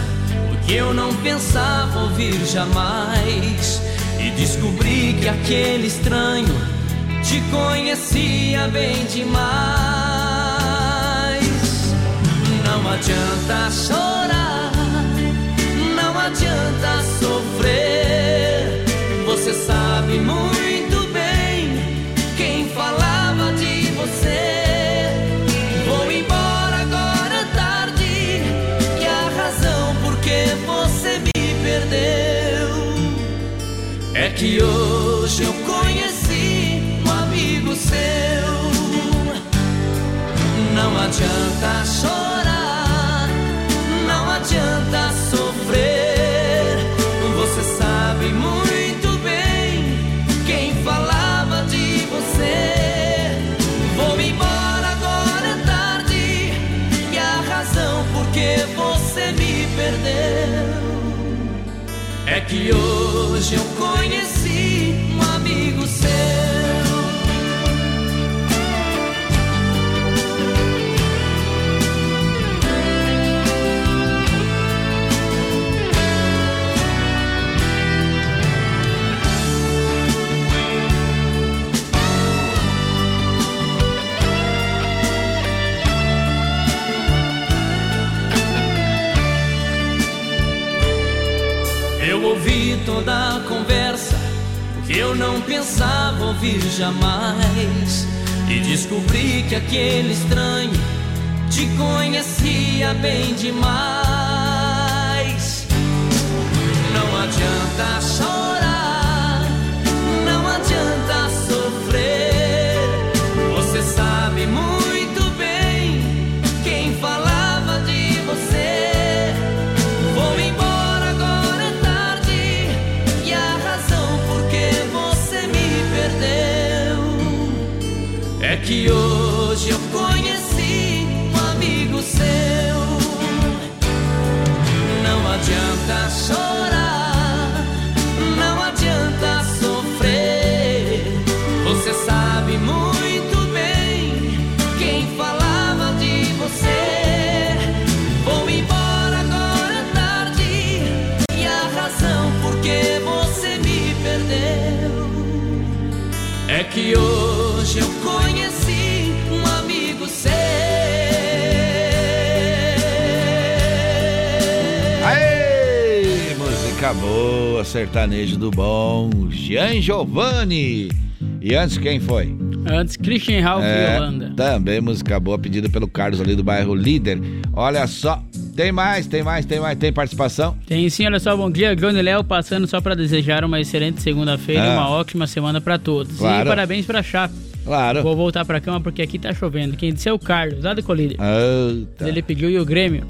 S9: o que eu não pensava ouvir jamais. E descobri que aquele estranho te conhecia bem demais. Não adianta chorar, não adianta sofrer. Você sabe muito que hoje eu conheci um amigo seu. Não adianta que hoje eu conheci eu não pensava ouvir jamais. E descobri que aquele estranho te conhecia bem demais. Não adianta chorar, é que
S1: sertanejo do bom, Jean Giovanni. E antes quem foi?
S2: Antes, Christian Ralph
S1: É,
S2: e Holanda.
S1: Também música boa, pedida pelo Carlos ali do bairro Líder. Olha só, tem mais, tem mais, tem mais, tem participação?
S2: Tem sim, olha só, bom dia, Johnny Léo, passando só pra desejar uma excelente segunda-feira e
S1: Ah.
S2: uma ótima semana pra todos.
S1: Claro.
S2: E parabéns pra Chape.
S1: Claro.
S2: Vou voltar pra cama porque aqui tá chovendo. Quem disse é o Carlos, lá do Colíder.
S1: Eita.
S2: Ele pediu e o Grêmio.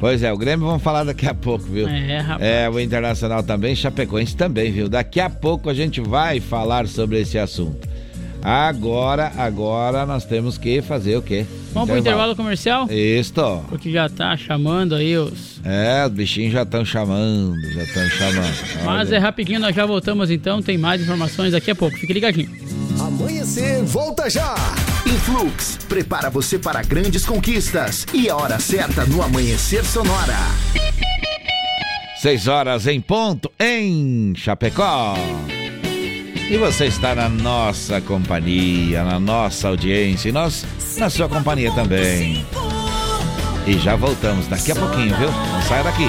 S1: Pois é, o Grêmio vamos falar daqui a pouco, viu?
S2: É, rapaz.
S1: É, o Internacional também, Chapecoense também, viu? Daqui a pouco a gente vai falar sobre esse assunto. Agora, agora nós temos que fazer o quê?
S2: Vamos pro intervalo comercial?
S1: Isso.
S2: Porque já tá chamando aí os.
S1: É, os bichinhos já estão chamando, já estão chamando.
S2: Mas
S1: Olha.
S2: é rapidinho, nós já voltamos então. Tem mais informações daqui a pouco. Fique ligadinho.
S15: Amanhecer, volta já!
S8: Influx, prepara você para grandes conquistas. E a hora certa no Amanhecer Sonora.
S1: Seis horas em ponto em Chapecó. E você está na nossa companhia, na nossa audiência e nós na sua companhia também. E já voltamos daqui a pouquinho, viu? Não saia daqui.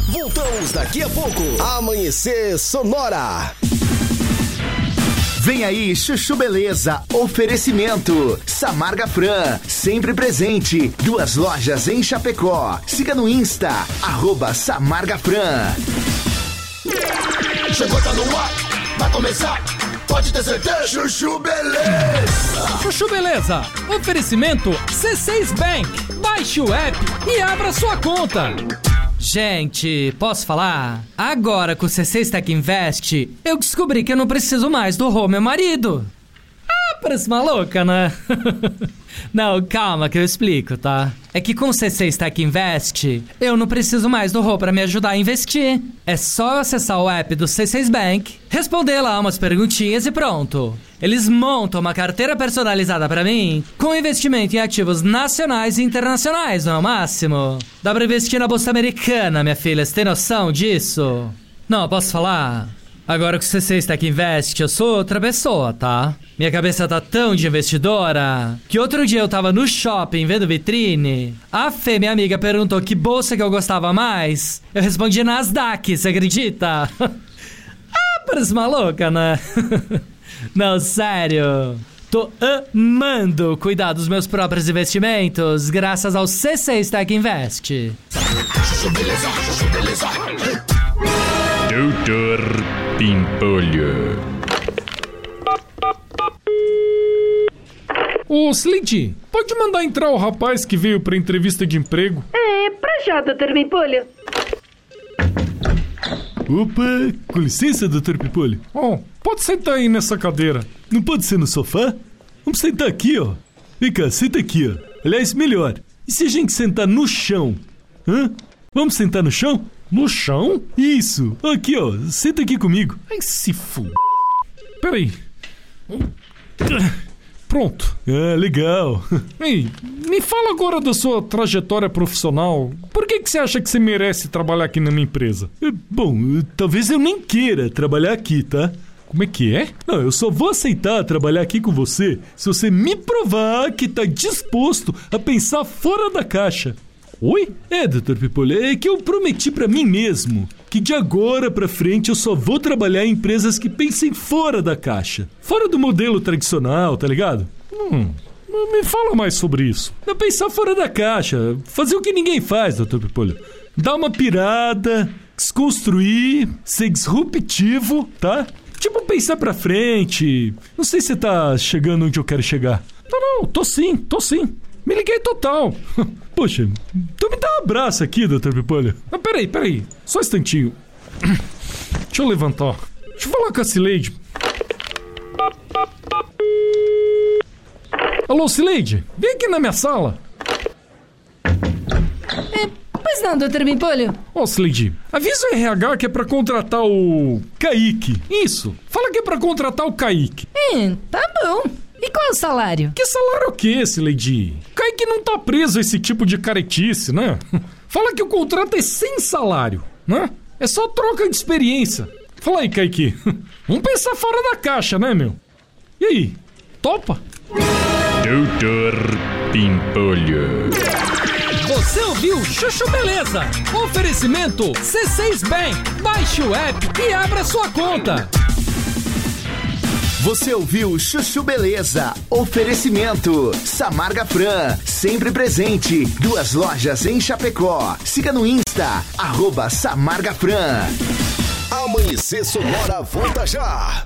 S15: Voltamos daqui a pouco. Amanhecer Sonora.
S8: Vem aí, Chuchu Beleza, oferecimento. Samarga Fran, sempre presente. Duas lojas em Chapecó. Siga no Insta, arroba Samarga Fran.
S15: Chegou, tá no ar. Vai começar. Pode ter certeza. Chuchu Beleza.
S19: Chuchu Beleza. Oferecimento C6 Bank. Baixe o app e abra sua conta.
S20: Gente, posso falar? Agora com o C6 Tech Invest, eu descobri que eu não preciso mais do Rô, meu marido. Parece maluca, né? não, calma que eu explico, tá? É que com o C6 Tech Invest, eu não preciso mais do Rô pra me ajudar a investir. É só acessar o app do C6 Bank, responder lá umas perguntinhas e pronto. Eles montam uma carteira personalizada pra mim com investimento em ativos nacionais e internacionais, não é o máximo? Dá pra investir na bolsa americana, minha filha, você tem noção disso? Não, posso falar? Agora que o C6 Tech Invest, eu sou outra pessoa, tá? Minha cabeça tá tão de investidora que outro dia eu tava no shopping vendo vitrine. A Fê, minha amiga, perguntou que bolsa que eu gostava mais. Eu respondi Nasdaq, você acredita? ah, parece maluca, né? Não, sério. Tô amando cuidar dos meus próprios investimentos graças ao C6 Tech Invest.
S21: Doutor Pimpolho.
S22: Ô, Slindy, pode mandar entrar o rapaz que veio pra entrevista de emprego?
S23: É, pra já, doutor Pimpolho.
S22: Opa, com licença, doutor Pipolho. Ó, pode sentar aí nessa cadeira. Não pode ser no sofá? Vamos sentar aqui, ó. Vem cá, senta aqui, ó. Aliás, melhor. E se a gente sentar no chão? Hã? Vamos sentar no chão? No chão? Isso. Aqui, ó. Senta aqui comigo. Ai, se fu... Peraí. Pronto. Ah, legal. Ei, me fala agora da sua trajetória profissional. Por que, que você acha que você merece trabalhar aqui na minha empresa? Eh, Bom, talvez eu nem queira trabalhar aqui, tá? Como é que é? Não, eu só vou aceitar trabalhar aqui com você se você me provar que tá disposto a pensar fora da caixa. Oi? É, Dr. Pipolho, é que eu prometi pra mim mesmo que de agora pra frente eu só vou trabalhar em empresas que pensem fora da caixa. Fora do modelo tradicional, tá ligado? Hum, me fala mais sobre isso. É pensar fora da caixa, fazer o que ninguém faz, Dr. Pipolho. Dar uma pirada, desconstruir, ser disruptivo, tá? Tipo, pensar pra frente. Não sei se tá chegando onde eu quero chegar. Não, não, tô sim, tô sim. Me liguei total. Poxa, então me dá um abraço aqui, Dr. Pipolho. Ah, peraí, peraí. Só um instantinho. Deixa eu levantar. Deixa eu falar com a Cileide. Alô, Cileide? Vem aqui na minha sala.
S23: Pois não, doutor Pimpolho.
S22: Ó, Cileide, avisa o RH que é pra contratar o Kaique. Isso. Fala que é pra contratar o Kaique.
S23: Hum, tá bom. E qual é o salário?
S22: Que salário o quê, Cileide? Kaique não tá preso a esse tipo de caretice, né? Fala que o contrato é sem salário, né? É só troca de experiência. Fala aí, Kaique. Vamos pensar fora da caixa, né, meu? E aí, topa?
S21: Doutor Pimpolho.
S19: Você ouviu Chuchu Beleza? Oferecimento C6 Bank. Baixe o app e abra sua conta.
S8: Você ouviu Chuchu Beleza? Oferecimento Samarga Fran, sempre presente. Duas lojas em Chapecó. Siga no Insta, arroba Samarga Fran.
S15: Amanhecer Sonora volta já.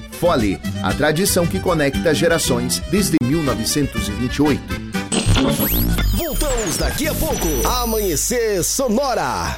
S8: Fole, a tradição que conecta gerações desde 1928.
S15: Voltamos daqui a pouco. Amanhecer Sonora.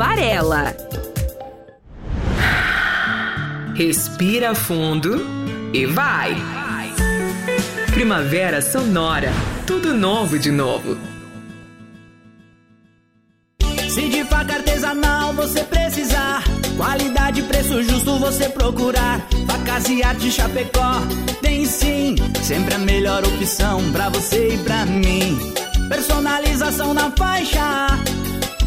S13: Varela.
S24: Respira fundo e vai. Primavera Sonora, tudo novo de novo.
S25: Se de faca artesanal você precisar, qualidade e preço justo você procurar. Facas e arte Chapecó, tem sim, sempre a melhor opção pra você e pra mim. Personalização na faixa,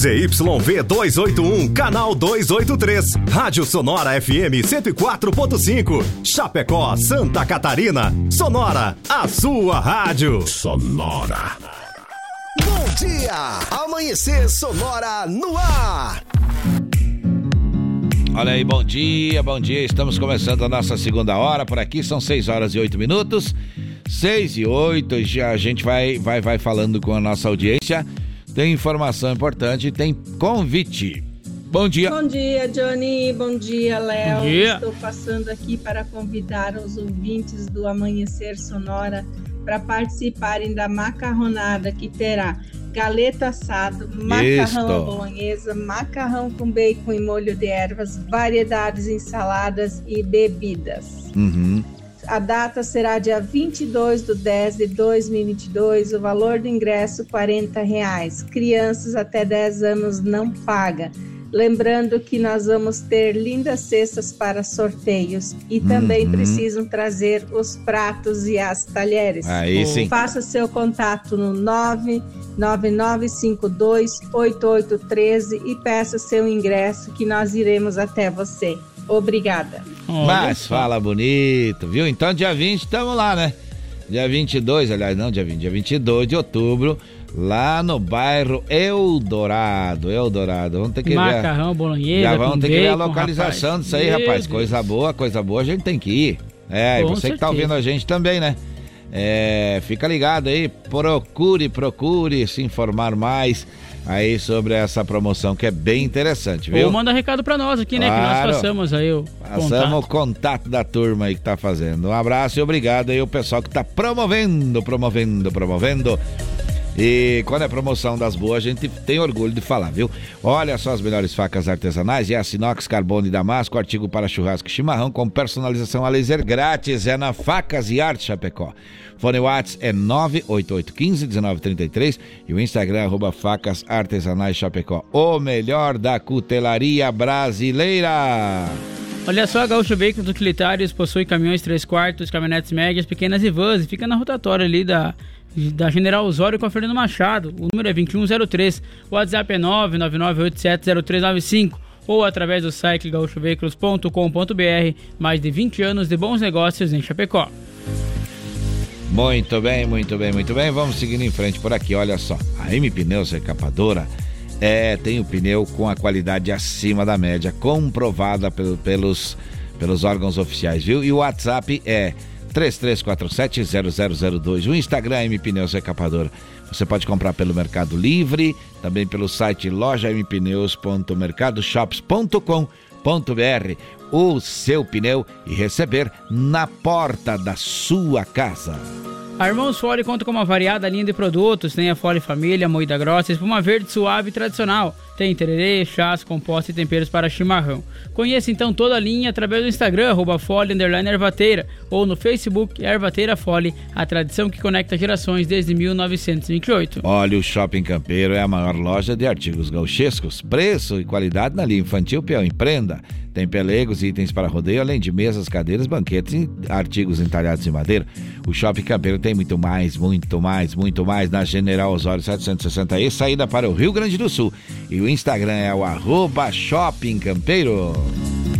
S10: ZYV 281, canal 283. Rádio Sonora FM 104.5. Chapecó, Santa Catarina. Sonora, a sua rádio. Sonora.
S15: Bom dia! Amanhecer Sonora no ar.
S1: Olha aí, bom dia, bom dia. Estamos começando a nossa segunda hora por aqui. São 6 horas e 8 minutos. 6 e 8, já a gente vai, vai, vai falando com a nossa audiência. Tem informação importante, tem convite. Bom dia.
S26: Bom dia, Johnny. Bom dia, Léo.
S1: Bom dia.
S26: Estou passando aqui para convidar os ouvintes do Amanhecer Sonora para participarem da macarronada que terá galeta assado, macarrão
S1: Isto.
S26: bolonhesa, macarrão com bacon e molho de ervas, variedades, ensaladas e bebidas.
S1: Uhum.
S26: A data será dia 22 de 10 de 2022. O valor do ingresso 40 reais. Crianças até 10 anos não paga. Lembrando que nós vamos ter lindas cestas para sorteios e também
S1: Uhum.
S26: precisam trazer os pratos e as talheres.
S1: Aí sim.
S26: Faça seu contato no 999528813 e peça seu ingresso que nós iremos até você. Obrigada.
S1: Mas fala bonito, viu? Então, dia 20, estamos lá, né? Dia 22, aliás, não, dia 20, dia 22 de outubro, lá no bairro Eldorado. Eldorado. Vamos ter que
S2: Macarrão,
S1: ver.
S2: bolonhesa.
S1: Já vamos ter que ver a
S2: bacon,
S1: localização
S2: rapaz.
S1: disso aí,
S2: Meu
S1: rapaz.
S2: Deus.
S1: Coisa boa, coisa boa, a gente tem que ir. É, e
S2: Com
S1: você que tá
S2: certeza.
S1: ouvindo a gente também, né? É, fica ligado aí, procure, procure se informar mais aí sobre essa promoção que é bem interessante, viu?
S2: Ou manda recado pra nós aqui, né? Que nós passamos aí o
S1: Passamos
S2: contato.
S1: o contato da turma aí que tá fazendo. Um abraço e obrigado aí o pessoal que tá promovendo, promovendo, promovendo. E quando é promoção das boas, a gente tem orgulho de falar, viu? Olha só as melhores facas artesanais e a Sinox Carbono Damasco, artigo para churrasco e chimarrão com personalização a laser grátis. É na Facas e Arte Chapecó. Fone Whats é 988151933 e o Instagram arroba Facas Artesanais Chapecó. O melhor da cutelaria brasileira.
S2: Olha só, a Gaúcho Veículos Utilitários possui caminhões 3 quartos, caminhonetes médias, pequenas e vans e fica na rotatória ali da, da General Osório com a Fernando Machado. O número é 2103, o WhatsApp é 999870395 ou através do site gaúchoveículos.com.br. Mais de 20 anos de bons negócios em Chapecó.
S1: Muito bem, muito bem, muito bem. Vamos seguindo em frente por aqui. Olha só, a M Pneus Recapadora é, tem o pneu com a qualidade acima da média, comprovada pelo- pelos, pelos órgãos oficiais, viu? E o WhatsApp é 33470002. O Instagram é M Pneus Recapadora. Você pode comprar pelo Mercado Livre, também pelo site lojampneus.mercadoshops.com.br o seu pneu e receber na porta da sua casa.
S2: A Irmãos Fole conta com uma variada linha de produtos. Tem a Fole Família, moída grossa, espuma verde suave e tradicional. Tem tererê, chás, compostos e temperos para chimarrão. Conheça então toda a linha através do Instagram, arroba Ervateira, ou no Facebook, Ervateira Fole, a tradição que conecta gerações desde 1928.
S1: Olha, o Shopping Campeiro é a maior loja de artigos gauchescos. Preço e qualidade na linha infantil, peão e prenda. Tem pelegos e itens para rodeio, além de mesas, cadeiras, banquetes e artigos entalhados em madeira. O Shopping Campeiro tem muito mais, muito mais, muito mais na General Osório 760E, saída para o Rio Grande do Sul. E o Instagram é o arroba Shopping Campeiro.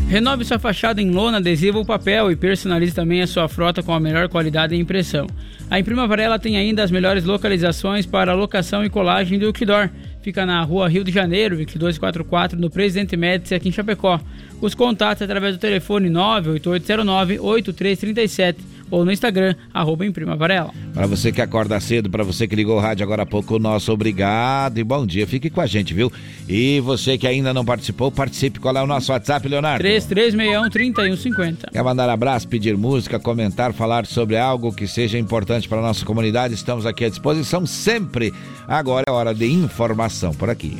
S2: Renove sua fachada em lona, adesivo ou papel e personalize também a sua frota com a melhor qualidade e impressão. A Imprima Varela tem ainda as melhores localizações para locação e colagem do outdoor. Fica na rua Rio de Janeiro, 2244, no Presidente Médici, aqui em Chapecó. Os contatos através do telefone 98809-8337 ou no Instagram, arroba Imprima Varela.
S1: Para você que acorda cedo, para você que ligou o rádio agora há pouco, nosso obrigado e bom dia. Fique com a gente, viu? E você que ainda não participou, participe. Qual é o nosso WhatsApp, Leonardo?
S2: 3361-3150.
S1: Quer mandar abraço, pedir música, comentar, falar sobre algo que seja importante para a nossa comunidade? Estamos aqui à disposição sempre. Agora é hora de informação por aqui.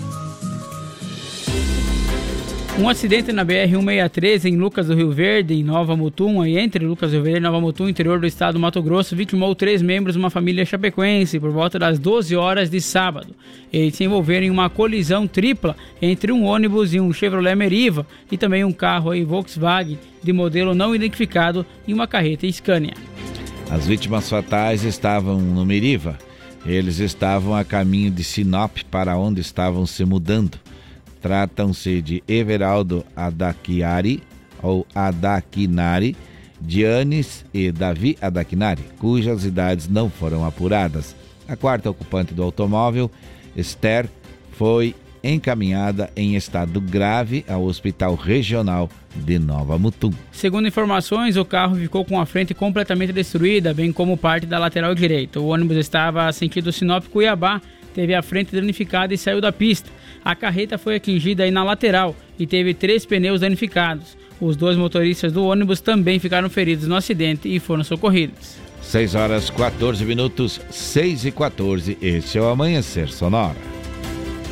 S2: Um acidente na BR-163 em Lucas do Rio Verde, em Nova Mutum, aí entre Lucas do Rio Verde e Nova Mutum, interior do estado do Mato Grosso, vitimou três membros de uma família chapecoense por volta das 12 horas de sábado. Eles se envolveram em uma colisão tripla entre um ônibus e um Chevrolet Meriva e também um carro aí Volkswagen de modelo não identificado e uma carreta Scania.
S1: As vítimas fatais estavam no Meriva. Eles estavam a caminho de Sinop para onde estavam se mudando. Tratam-se de Everaldo Adaquiari ou Adaquinari, Dianes e Davi Adaquinari, cujas idades não foram apuradas. A quarta ocupante do automóvel, Esther, foi encaminhada em estado grave ao Hospital Regional de Nova Mutum.
S2: Segundo informações, o carro ficou com a frente completamente destruída, bem como parte da lateral direita. O ônibus estava sentido Sinop Cuiabá, teve a frente danificada e saiu da pista. A carreta foi atingida aí na lateral e teve três pneus danificados. Os dois motoristas do ônibus também ficaram feridos no acidente e foram socorridos.
S1: 6 horas 14 minutos, 6 e 14. Esse é o Amanhecer Sonora.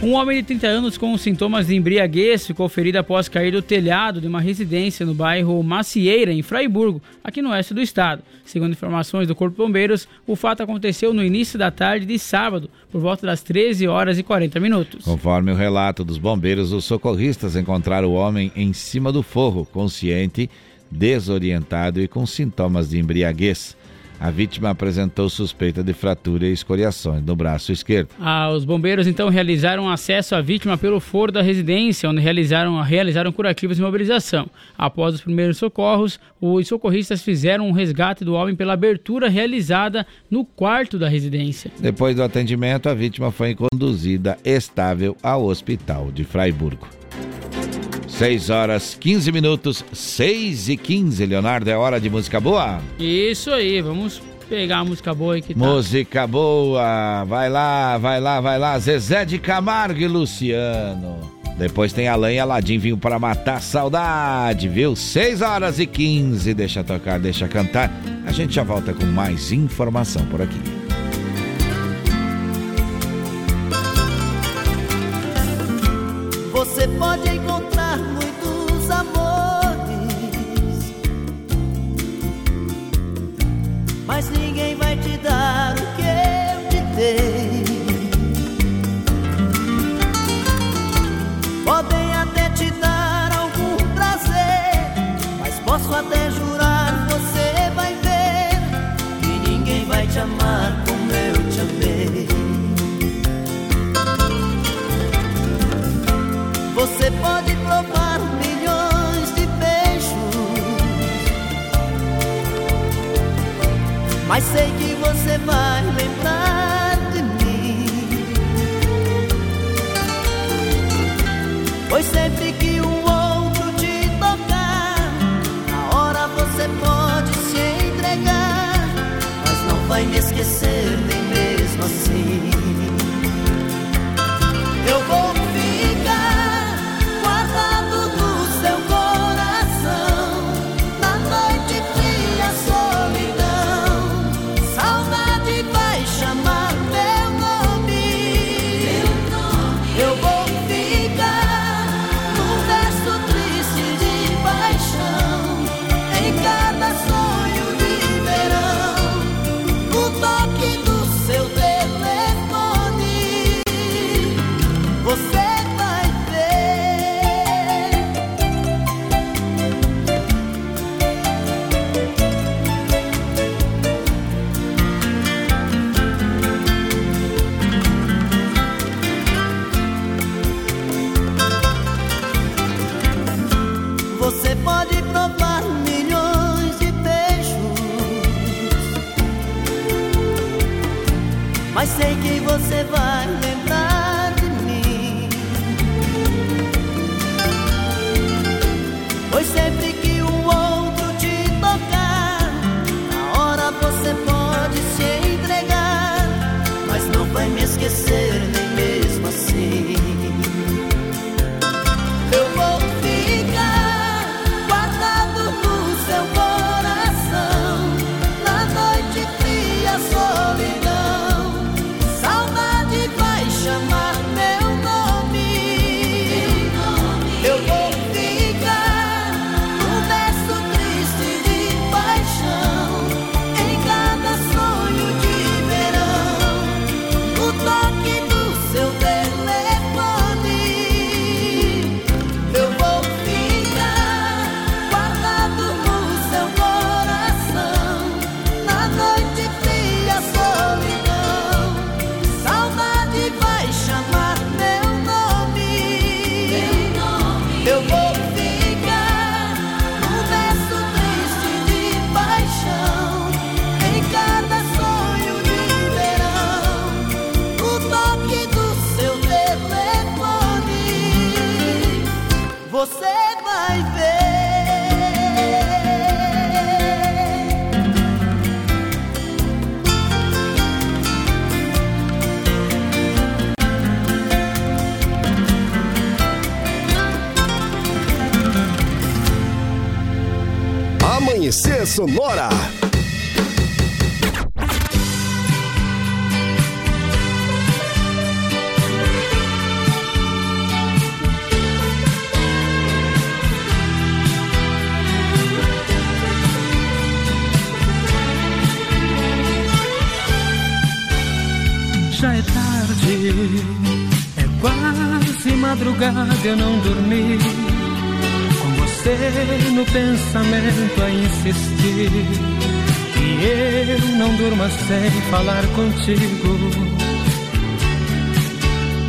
S2: Um homem de 30 anos com sintomas de embriaguez ficou ferido após cair do telhado de uma residência no bairro Macieira, em Fraiburgo, aqui no oeste do estado. Segundo informações do Corpo de Bombeiros, o fato aconteceu no início da tarde de sábado, por volta das 13 horas e 40 minutos.
S1: Conforme o relato dos bombeiros, os socorristas encontraram o homem em cima do forro, consciente, desorientado e com sintomas de embriaguez.
S17: A vítima apresentou suspeita de fratura e escoriações no braço esquerdo.
S2: Ah, os bombeiros então realizaram acesso à vítima pelo foro da residência, onde realizaram, realizaram curativos de mobilização. Após os primeiros socorros, os socorristas fizeram um resgate do homem pela abertura realizada no quarto da residência.
S17: Depois do atendimento, a vítima foi conduzida estável ao hospital de Fraiburgo. 6 horas 15 minutos, 6 e 15. Leonardo, é hora de música boa?
S2: Isso aí, vamos pegar a música boa aí que tá.
S17: Música boa, vai lá, vai lá, vai lá. Zezé de Camargo e Luciano. Depois tem Alan e Aladim vinho para matar a saudade, viu? 6 horas e 15. Deixa tocar, deixa cantar. A gente já volta com mais informação por aqui.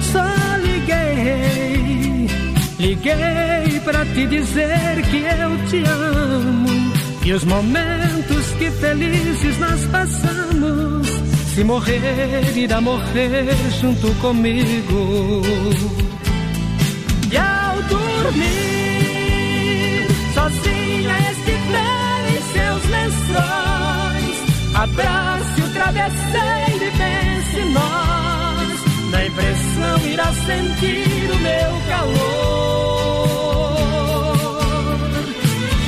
S27: Só liguei, liguei pra te dizer que eu te amo. E os momentos que felizes nós passamos. Se morrer, irá morrer junto comigo. E ao dormir, sozinha estiver em seus lençóis, abrace o travesseiro e em nós. Na impressão irá sentir o meu calor.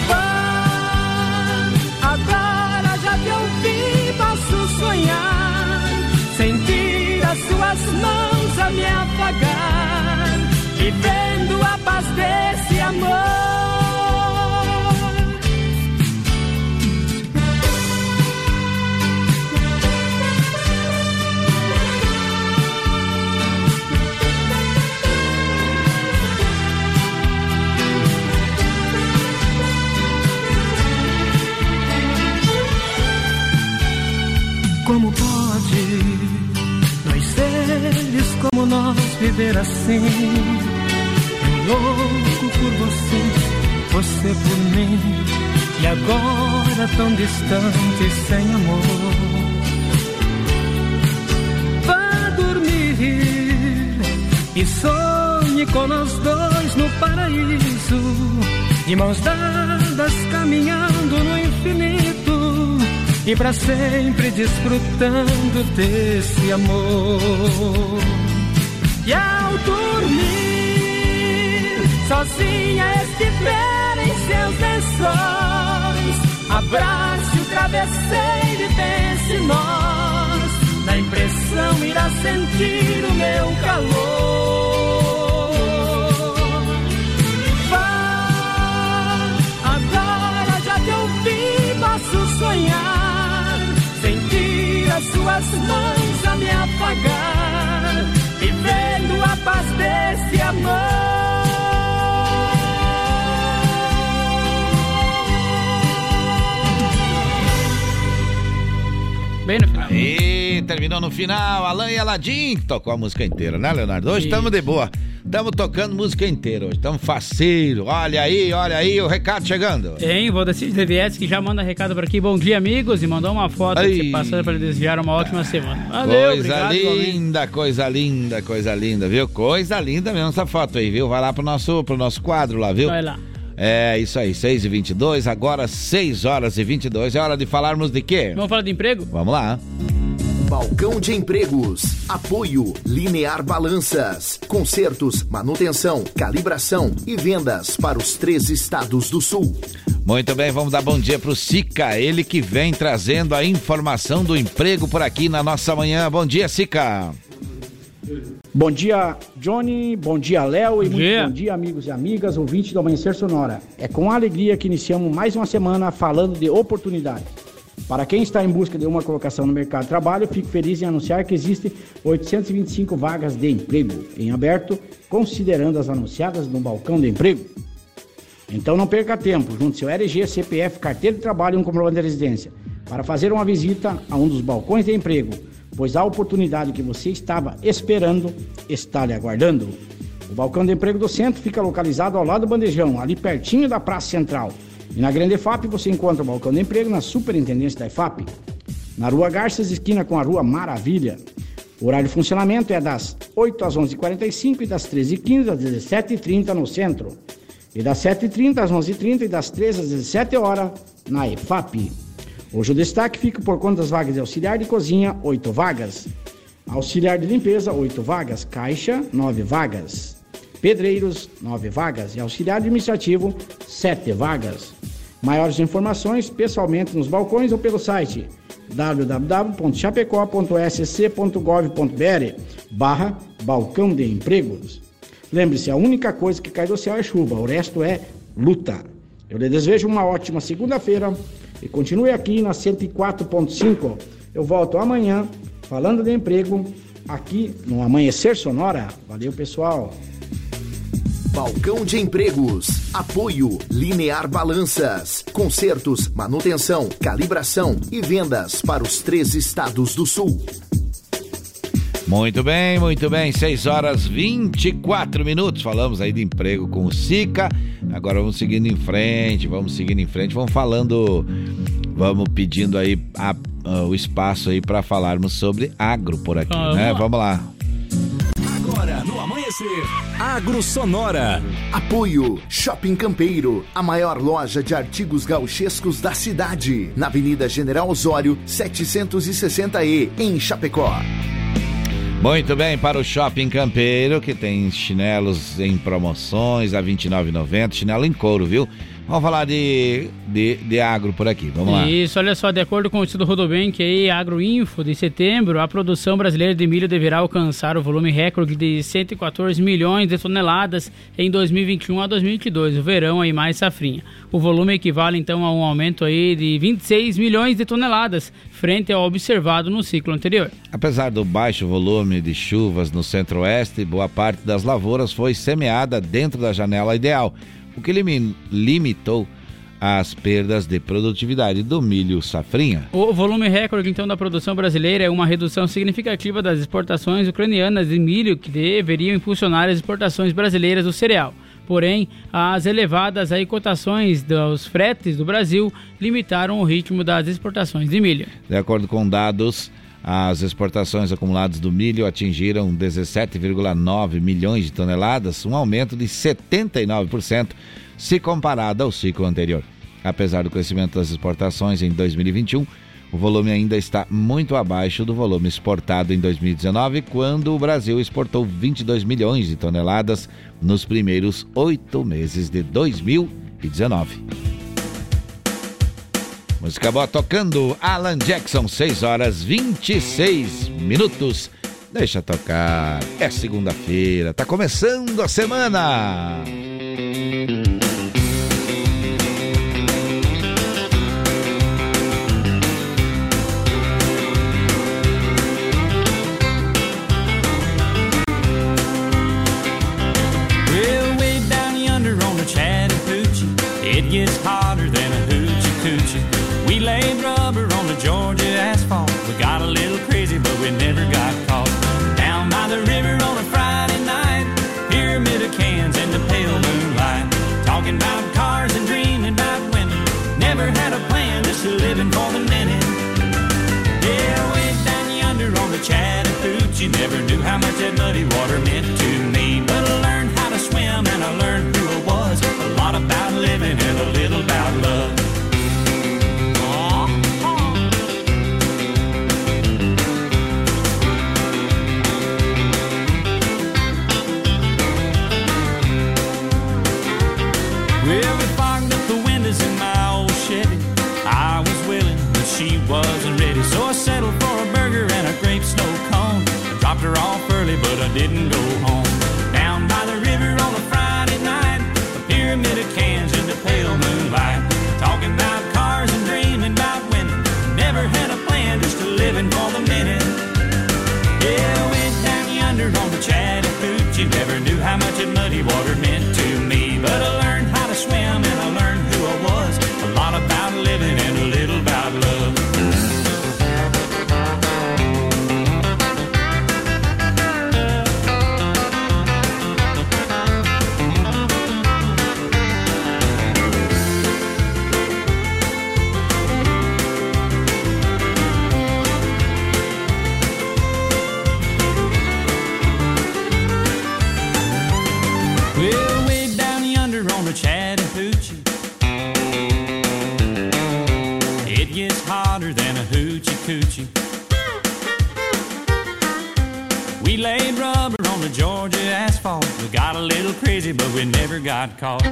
S27: Vá, agora já te ouvi, posso sonhar, sentir as suas mãos a me afagar, vivendo a paz desse amor. Nós viver assim? Eu louco por você, você por mim. E agora tão distante, sem amor. Vá dormir e sonhe com nós dois no paraíso. De mãos dadas caminhando no infinito e para sempre desfrutando desse amor. Dormir, sozinha estiver em seus lençóis, abrace o travesseiro e pense nós. Na impressão irá sentir o meu calor. Vá, agora já te ouvi, posso sonhar, sentir as suas mãos a me apagar,
S2: Bem no final.
S1: E terminou no final, Alan e Aladim tocou a música inteira, né, Leonardo? Hoje estamos de boa. Estamos tocando música inteira hoje. Estamos faceiro. Olha aí, olha aí o recado chegando.
S2: Tem, vou decidir DVS que já manda recado por aqui. Bom dia, amigos. E mandou uma foto se passando para desejar uma ótima semana. Valeu,
S1: coisa
S2: obrigado, igualmente.
S1: linda, coisa linda, coisa linda, viu? Coisa linda mesmo essa foto aí, viu? Vai lá pro nosso, pro nosso quadro lá, viu?
S2: Vai lá.
S1: É, isso aí, 6 e 22 agora 6 horas e 22 É hora de falarmos de quê?
S2: Vamos falar de emprego?
S1: Vamos lá.
S8: Balcão de Empregos. Apoio Linear Balanças. Consertos, manutenção, calibração e vendas para os três estados do sul.
S1: Muito bem, vamos dar bom dia pro Sica, ele que vem trazendo a informação do emprego por aqui na nossa manhã. Bom dia, Sica.
S28: Bom dia, Johnny. Bom dia, Léo. E muito
S2: dia.
S28: bom dia, amigos e amigas, ouvintes do Amanhecer Sonora. É com alegria que iniciamos mais uma semana falando de oportunidades. Para quem está em busca de uma colocação no mercado de trabalho, fico feliz em anunciar que existem 825 vagas de emprego em aberto, considerando as anunciadas no balcão de emprego. Então não perca tempo, junte seu RG, CPF, carteira de trabalho e um comprovante de residência para fazer uma visita a um dos balcões de emprego, pois a oportunidade que você estava esperando está lhe aguardando. O balcão de emprego do centro fica localizado ao lado do bandejão, ali pertinho da Praça Central. E na Grande EFAP você encontra o balcão de emprego na Superintendência da EFAP. Na Rua Garças, esquina com a Rua Maravilha. O horário de funcionamento é das 8 às 11h45 e das 13h15 às 17h30 no centro. E das 7h30 às 11h30 e das 13 às 17 horas na EFAP. Hoje o destaque fica por conta das vagas de auxiliar de cozinha, 8 vagas. Auxiliar de limpeza, 8 vagas. Caixa, 9 vagas. Pedreiros, 9 vagas. E auxiliar administrativo, 7 vagas. Maiores informações pessoalmente nos balcões ou pelo site www.chapecó.sc.gov.br barra balcão de empregos. Lembre-se, a única coisa que cai do céu é chuva, o resto é luta. Eu lhe desejo uma ótima segunda-feira e continue aqui na 104.5. Eu volto amanhã falando de emprego aqui no Amanhecer Sonora. Valeu, pessoal.
S8: Balcão de Empregos. Apoio Linear Balanças. Consertos, manutenção, calibração e vendas para os três estados do sul.
S1: Muito bem, muito bem. 6 horas 24 minutos. Falamos aí de emprego com o Sica. Agora vamos seguindo em frente, vamos seguindo em frente, vamos falando, vamos pedindo aí a, a, o espaço aí para falarmos sobre agro por aqui,
S29: Vamos
S1: né?
S29: lá.
S1: Vamos lá.
S29: Agora no amanhecer, Agro Sonora.
S8: Apoio Shopping Campeiro, a maior loja de artigos gauchescos da cidade, na Avenida General Osório, 760E, em Chapecó.
S1: Muito bem, para o Shopping Campeiro, que tem chinelos em promoções a R$ 29,90, chinelo em couro, viu? Vamos falar de, de, de agro por aqui, vamos lá.
S2: Isso, olha só, de acordo com o estudo Rodobank aí, Agroinfo, de setembro, a produção brasileira de milho deverá alcançar o volume recorde de 114 milhões de toneladas em 2021 a 2022, o verão aí mais safrinha. O volume equivale então a um aumento aí de 26 milhões de toneladas, frente ao observado no ciclo anterior.
S1: Apesar do baixo volume de chuvas no centro-oeste, boa parte das lavouras foi semeada dentro da janela ideal, o que limi- limitou as perdas de produtividade do milho safrinha.
S2: O volume recorde então da produção brasileira é uma redução significativa das exportações ucranianas de milho que deveriam impulsionar as exportações brasileiras do cereal. Porém, as elevadas aí cotações dos fretes do Brasil limitaram o ritmo das exportações de milho.
S1: De acordo com dados, as exportações acumuladas do milho atingiram 17,9 milhões de toneladas, um aumento de 79% se comparado ao ciclo anterior. Apesar do crescimento das exportações em 2021, o volume ainda está muito abaixo do volume exportado em 2019, quando o Brasil exportou 22 milhões de toneladas nos primeiros oito meses de 2019. Música boa tocando Alan Jackson, 6 horas 26 minutos. Deixa tocar. É segunda-feira, tá começando a semana.
S25: Gets hotter than a hoochie coochie. We laid rubber on the Georgia asphalt. We got a little crazy, but we never got caught. Down by the river on a Friday night, pyramid of cans in the pale moonlight. Talking about cars and dreaming about women. Never had a plan, just living for the minute. Yeah, way down yonder on the Chattahoochee, never knew how much that muddy water meant to early, but I didn't go home. Down by the river on a Friday night, a pyramid of cans in the pale moonlight. Talking about cars and dreaming about women. Never had a plan, just a living for the minute. Yeah, I went down yonder on the Chattahoochee. Never knew how much that muddy water meant It gets hotter than a hoochie coochie. We laid rubber on the Georgia asphalt. We got a little crazy, but we never got caught.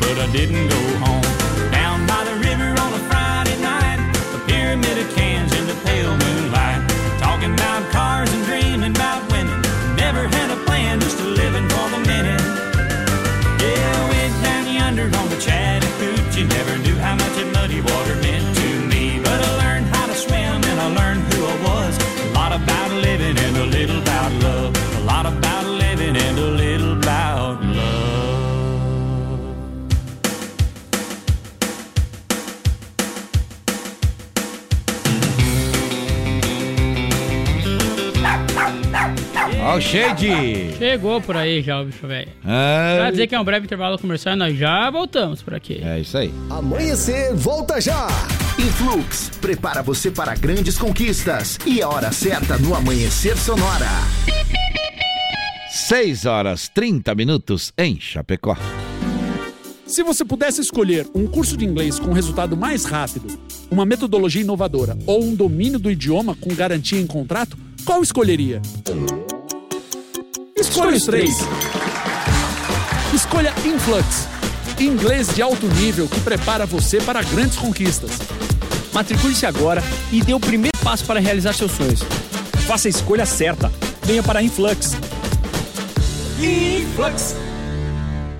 S25: But I didn't go home. Down by the river on a Friday night, a pyramid of cans in the pale moonlight. Talking about cars and dreaming about women. Never had a plan, just a living for the minute. Yeah, went down yonder on the Chattahoochee. Never knew how much that muddy water
S2: Chegou por aí já o bicho velho.
S1: Ah,
S2: Pra dizer que é um breve intervalo comercial, nós já voltamos por aqui.
S1: É isso aí.
S10: Amanhecer, volta já!
S8: Influx prepara você para grandes conquistas e a hora certa no Amanhecer Sonora.
S1: 6 horas 30 minutos em Chapecó.
S30: Se você pudesse escolher um curso de inglês com resultado mais rápido, uma metodologia inovadora ou um domínio do idioma com garantia em contrato, qual escolheria? Escolha os três. Escolha Influx, inglês de alto nível que prepara você para grandes conquistas.
S31: Matricule-se agora e dê o primeiro passo para realizar seus sonhos.
S32: Faça a escolha certa. Venha para Influx.
S10: Influx.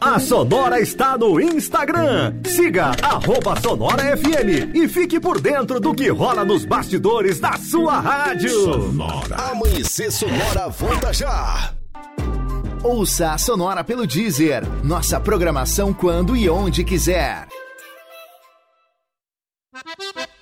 S10: A Sonora está no Instagram. Siga arroba Sonora FM e fique por dentro do que rola nos bastidores da sua rádio. Sonora. Amanhecer Sonora volta já.
S8: Ouça a Sonora pelo Deezer. Nossa programação quando e onde quiser.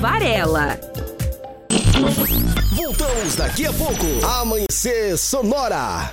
S13: Varela.
S10: Voltamos daqui a pouco. Amanhecer Sonora.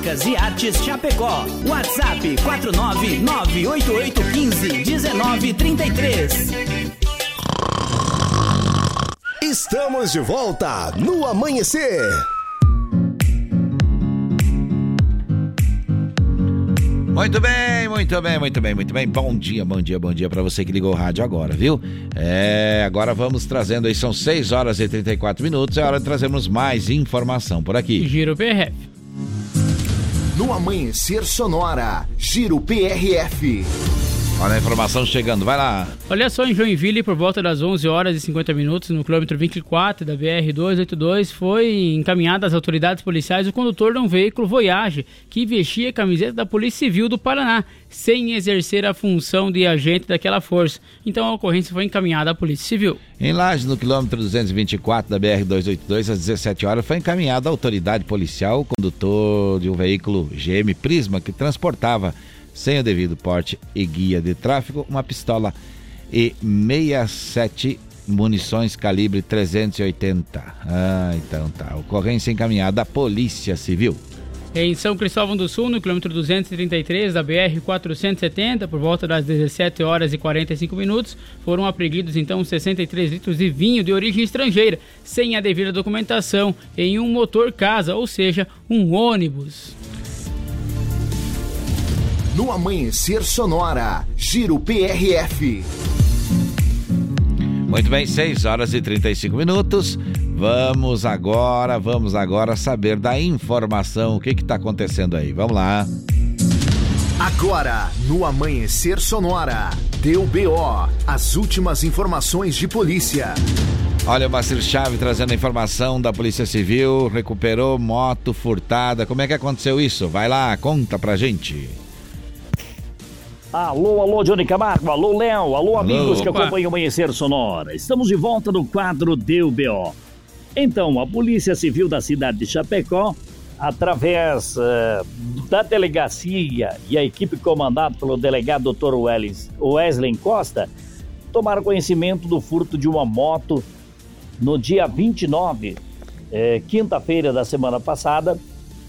S27: Facas e artes Chapecó. WhatsApp 49988151933.
S10: Estamos de volta no Amanhecer.
S1: Muito bem, muito bem, muito bem, muito bem. Bom dia, bom dia, bom dia para você que ligou o rádio agora, viu? É, agora vamos trazendo aí, são 6 horas e 34 minutos, é hora de trazermos mais informação por aqui.
S2: Giro PRF.
S8: No Amanhecer Sonora, Giro PRF.
S1: Olha a informação chegando, vai lá.
S2: Olha só, em Joinville, por volta das 11 horas e 50 minutos, no quilômetro 24 da BR-282, foi encaminhado às autoridades policiais o condutor de um veículo Voyage que vestia a camiseta da Polícia Civil do Paraná, sem exercer a função de agente daquela força. Então a ocorrência foi encaminhada à Polícia Civil.
S1: Em Lages, no quilômetro 224 da BR-282, às 17 horas, foi encaminhada à autoridade policial o condutor de um veículo GM Prisma que transportava sem o devido porte e guia de tráfego, uma pistola e 67 munições calibre 380. Ah, então tá. Ocorrência encaminhada à Polícia Civil.
S2: Em São Cristóvão do Sul, no quilômetro 233 da BR 470, por volta das 17 horas e 45 minutos, foram apreendidos então 63 litros de vinho de origem estrangeira, sem a devida documentação, em um motor casa, ou seja, um ônibus.
S8: No Amanhecer Sonora, Giro PRF.
S1: Muito bem, 6 horas e 35 minutos. Vamos agora, vamos agora saber da informação. O que está acontecendo aí? Vamos lá.
S8: Agora, no Amanhecer Sonora, deu BO, as últimas informações de polícia.
S1: Olha, o Macir Chave trazendo a informação da Polícia Civil, recuperou moto furtada. Como é que aconteceu isso? Vai lá, conta pra gente.
S33: Alô, alô, Johnny Camargo, alô, Léo, alô, amigos que
S1: Opa.
S33: acompanham o Amanhecer Sonora. Estamos de volta no quadro Deu BO. Então, a Polícia Civil da cidade de Chapecó, através eh, da delegacia e a equipe comandada pelo delegado Dr. Wesley Costa, tomaram conhecimento do furto de uma moto no dia 29, eh, quinta-feira da semana passada,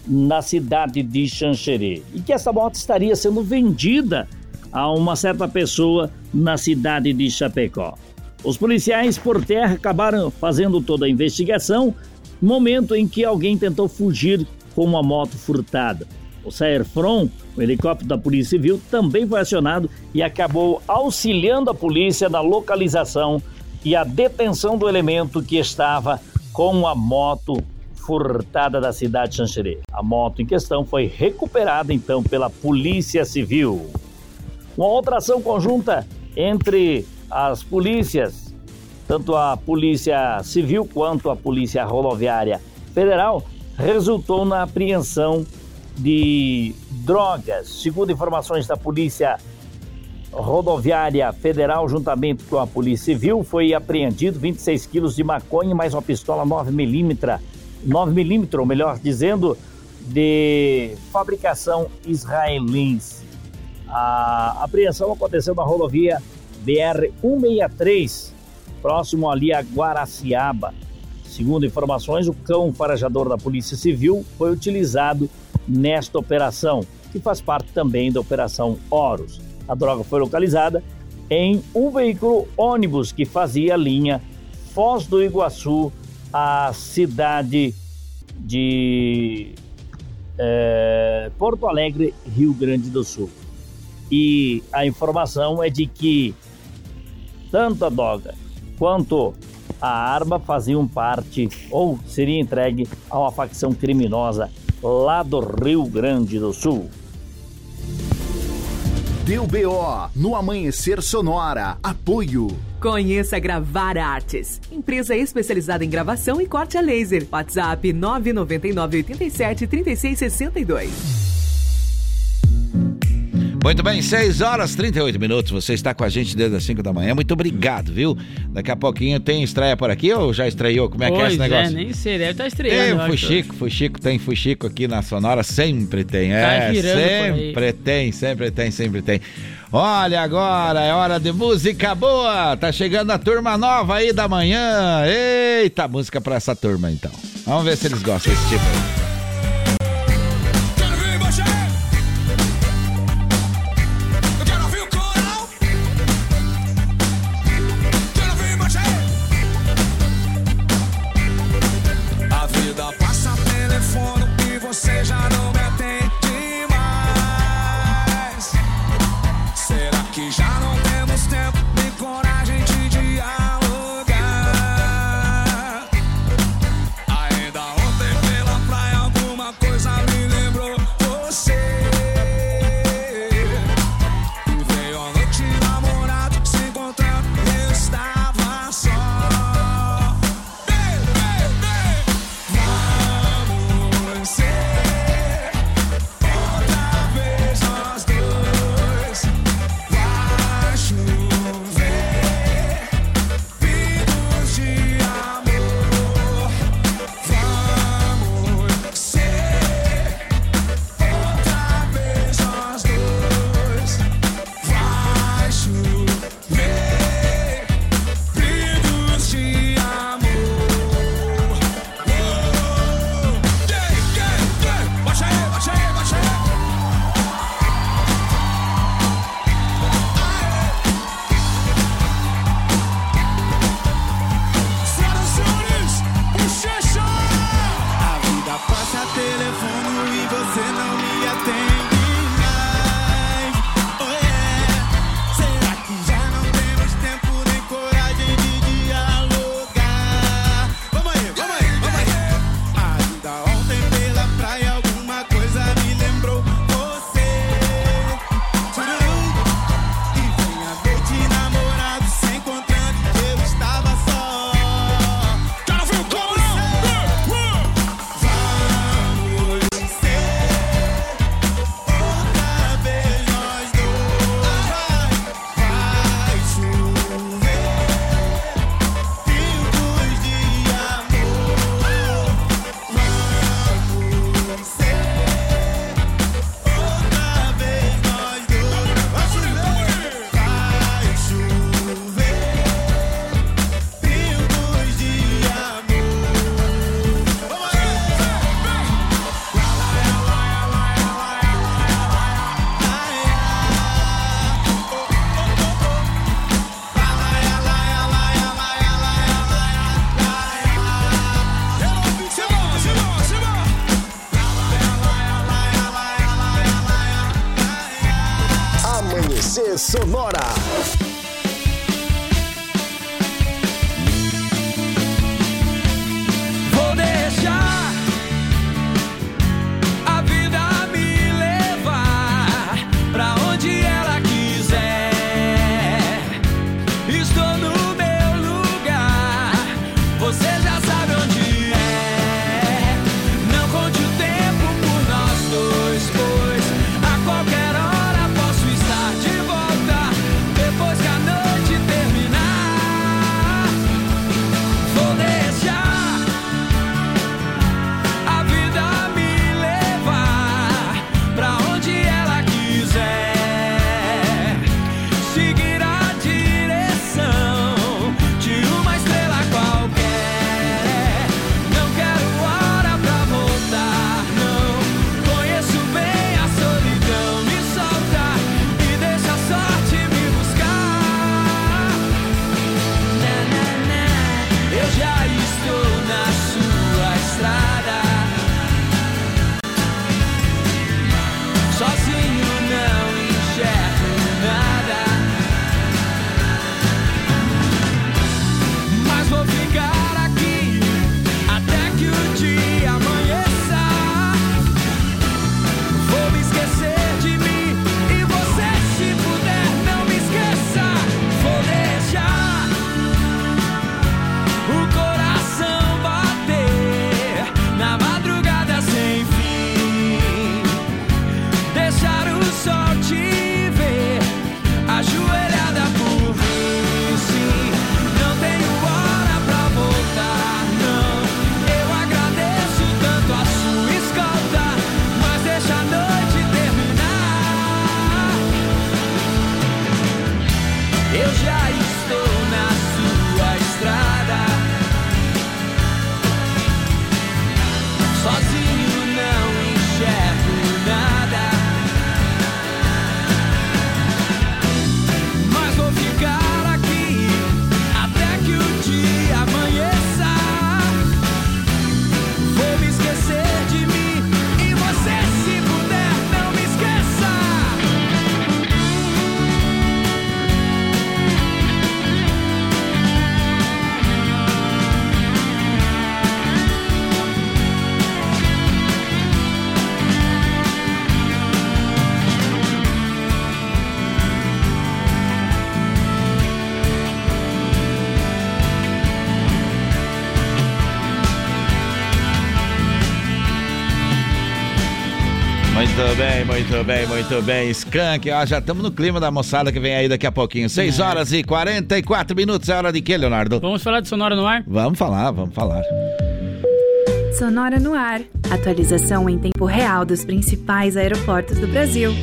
S33: na cidade de Xanxerê. E que essa moto estaria sendo vendida a uma certa pessoa na cidade de Chapecó. Os policiais por terra acabaram fazendo toda a investigação, momento em que alguém tentou fugir com uma moto furtada. O Saerfron, o helicóptero da Polícia Civil, também foi acionado e acabou auxiliando a polícia na localização e a detenção do elemento que estava com a moto furtada da cidade de Xanxerê. A moto em questão foi recuperada então pela Polícia Civil. Uma outra ação conjunta entre as polícias, tanto a Polícia Civil quanto a Polícia Rodoviária Federal, resultou na apreensão de drogas. Segundo informações da Polícia Rodoviária Federal, juntamente com a Polícia Civil, foi apreendido 26 quilos de maconha mais uma pistola 9mm, 9mm, ou melhor dizendo, de fabricação israelense. A apreensão aconteceu na rodovia BR-163, próximo ali a Guaraciaba. Segundo informações, o cão farejador da Polícia Civil foi utilizado nesta operação, que faz parte também da Operação Horus. A droga foi localizada em um veículo ônibus que fazia a linha Foz do Iguaçu à cidade de eh, Porto Alegre, Rio Grande do Sul. E a informação é de que tanto a droga quanto a arma faziam parte ou seria entregue a uma facção criminosa lá do Rio Grande do Sul.
S8: Deu BO no Amanhecer Sonora. Apoio.
S16: Conheça Gravar Artes, empresa especializada em gravação e corte a laser. WhatsApp 999 87 36 62.
S1: Muito bem, 6 horas e 38 minutos. Você está com a gente desde as 5 da manhã. Muito obrigado, viu? Daqui a pouquinho tem estreia por aqui ou já estreou? Como é que é esse
S2: Pois
S1: negócio?
S2: nem sei, deve estar
S1: Tem
S2: estreando. acho.
S1: Fuxico, Fuxico, tem Fuxico aqui na Sonora, sempre tem. É,
S2: girando por aí.
S1: sempre tem, sempre tem, sempre tem. Olha agora, é hora de música boa. Tá chegando a turma nova aí da manhã. Eita, música pra essa turma então. Vamos ver se eles gostam desse tipo
S25: já estou na
S1: né? Bem, muito bem, muito bem. Skank, ó, já estamos no clima da moçada que vem aí daqui a pouquinho. 6
S2: É.
S1: horas e 44 minutos. É hora de quê, Leonardo?
S2: Vamos falar de Sonora no ar?
S1: Vamos falar, vamos falar.
S34: Sonora no ar. Atualização em tempo real dos principais aeroportos do Brasil.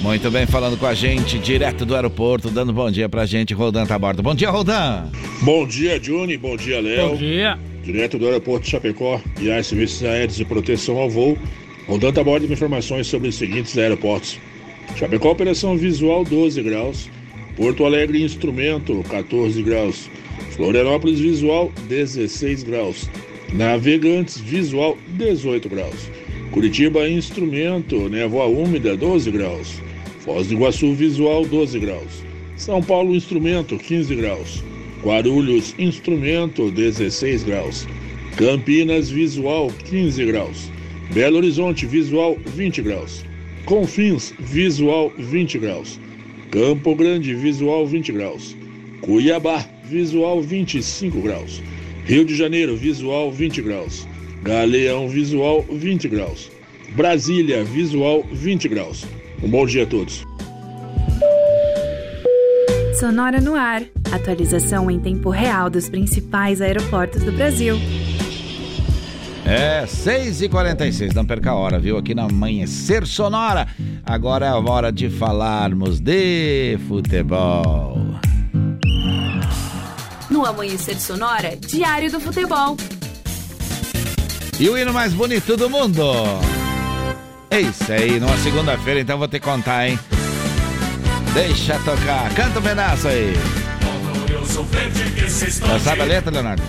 S1: Muito bem, falando com a gente, direto do aeroporto, dando bom dia pra gente, Rodan tá a bordo. Bom dia, Rodan!
S3: Bom dia, Johnny. Bom dia, Léo.
S2: Bom dia.
S3: Direto do aeroporto de Chapecó e as serviços aéreos de proteção ao voo. Rodando a bordo de informações sobre os seguintes aeroportos. Chapecó, operação visual 12 graus. Porto Alegre, instrumento 14 graus. Florianópolis, visual 16 graus. Navegantes, visual 18 graus. Curitiba, instrumento, névoa úmida 12 graus. Foz do Iguaçu, visual 12 graus. São Paulo, instrumento 15 graus. Guarulhos, instrumento 16 graus. Campinas, visual 15 graus. Belo Horizonte, visual 20 graus. Confins, visual 20 graus. Campo Grande, visual 20 graus. Cuiabá, visual 25 graus. Rio de Janeiro, visual 20 graus. Galeão, visual 20 graus. Brasília, visual 20 graus. Um bom dia a todos.
S34: Sonora no ar. Atualização em tempo real dos principais aeroportos do Brasil.
S1: É, 6h46, não perca a hora, viu? Aqui na Amanhecer Sonora. Agora é a hora de falarmos de futebol.
S13: No Amanhecer Sonora, Diário do Futebol.
S1: E o hino mais bonito do mundo. É isso aí, numa segunda-feira, então vou te contar, hein? Deixa tocar. Canta um pedaço aí. Já sabe a letra, Leonardo?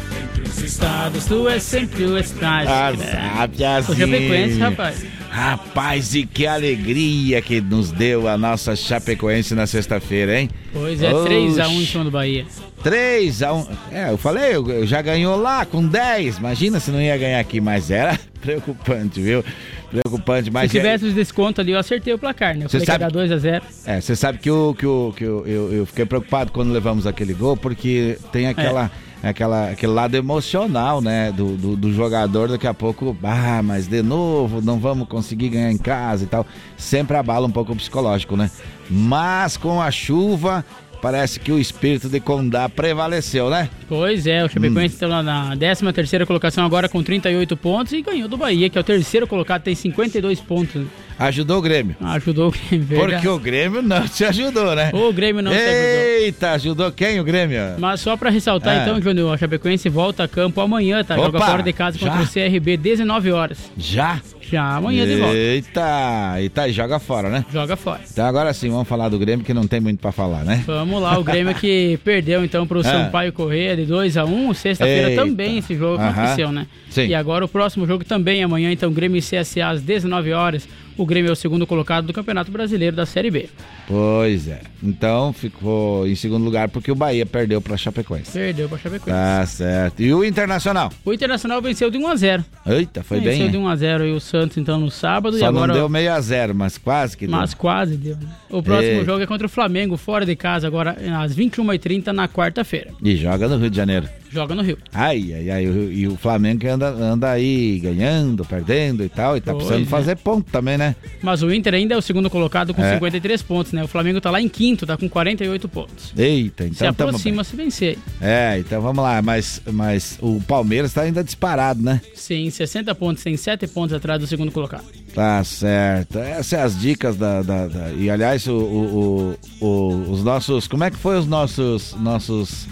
S2: Estados, tu é sempre o estádio.
S1: Ah, sabe assim.
S2: Chapecoense, rapaz.
S1: Rapaz, e que alegria que nos deu a nossa Chapecoense na sexta-feira, hein?
S2: Pois é, 3x1 em cima do Bahia.
S1: 3x1. É, eu falei, eu, eu já ganhou lá com 10. Imagina se não ia ganhar aqui, mas era preocupante, viu? Preocupante, mas.
S2: Se tivesse os descontos ali, eu acertei o placar, né? Eu
S1: Você
S2: falei
S1: sabe-
S2: que era 2x0.
S1: É, você sabe que, o, que, o, que o, eu, eu fiquei preocupado quando levamos aquele gol, porque tem aquela, aquela, aquele lado emocional, né? Do, do, do jogador, daqui a pouco, ah, mas de novo, não vamos conseguir ganhar em casa e tal. Sempre abala um pouco o psicológico, né? Mas com a chuva, parece que o espírito de Condá prevaleceu, né?
S2: Pois é, o
S1: Hum.
S2: Chapecoense está lá na 13 terceira colocação agora com 38 pontos e ganhou do Bahia, que é o terceiro colocado, tem 52 pontos.
S1: Ajudou o Grêmio.
S2: Ajudou o Grêmio, verdade.
S1: Porque o Grêmio não te ajudou, né?
S2: O Grêmio não te ajudou.
S1: Eita, ajudou quem o Grêmio?
S2: Mas só pra ressaltar
S1: É.
S2: então, Júnior, a Chapecoense volta a campo amanhã, tá? Joga
S1: Opa,
S2: fora de casa contra
S1: já?
S2: o CRB, 19 horas.
S1: Já?
S2: Já, amanhã de volta.
S1: Eita, eita, e joga fora, né?
S2: Joga fora.
S1: Então agora sim, vamos falar do Grêmio que não tem muito pra falar, né?
S2: Vamos lá, o Grêmio que perdeu então pro
S1: É.
S2: Sampaio Correia de 2x1. Sexta-feira
S1: Eita.
S2: também esse jogo
S1: Aham.
S2: aconteceu, né?
S1: Sim.
S2: E agora o próximo jogo também amanhã, então Grêmio e CSA às 19 horas. O Grêmio é o segundo colocado do Campeonato Brasileiro da Série B.
S1: Pois é. Então ficou em segundo lugar porque o Bahia perdeu pra Chapecoense.
S2: Perdeu pra Chapecoense.
S1: Tá certo. E o Internacional?
S2: O Internacional venceu de 1x0.
S1: Eita, foi
S2: venceu
S1: bem.
S2: de
S1: hein?
S2: 1x0 e o Santos então no sábado.
S1: Só
S2: e agora
S1: não deu meio a zero, mas quase que
S2: Mas
S1: deu.
S2: quase deu. né? O próximo
S1: Eita.
S2: jogo é contra o Flamengo, fora de casa, agora às 21h30 na quarta-feira.
S1: E joga no Rio de Janeiro.
S2: Joga no Rio.
S1: Ai, ai, ai. E o Flamengo que anda, anda aí ganhando, perdendo e tal. E tá
S2: Pois
S1: precisando
S2: é.
S1: fazer ponto também, né?
S2: Mas o Inter ainda é o segundo colocado com
S1: É.
S2: 53 pontos, né? O Flamengo tá lá em quinto, tá com 48 pontos.
S1: Eita, então
S2: Se aproxima se vencer.
S1: É, então vamos lá, mas, mas o Palmeiras tá ainda disparado, né?
S2: Sim, 60 pontos, tem 7 pontos atrás do segundo colocado.
S1: Tá certo. Essas são as dicas da. da- da- E aliás, o- o- o- os nossos. Como é que foi os nossos. nossos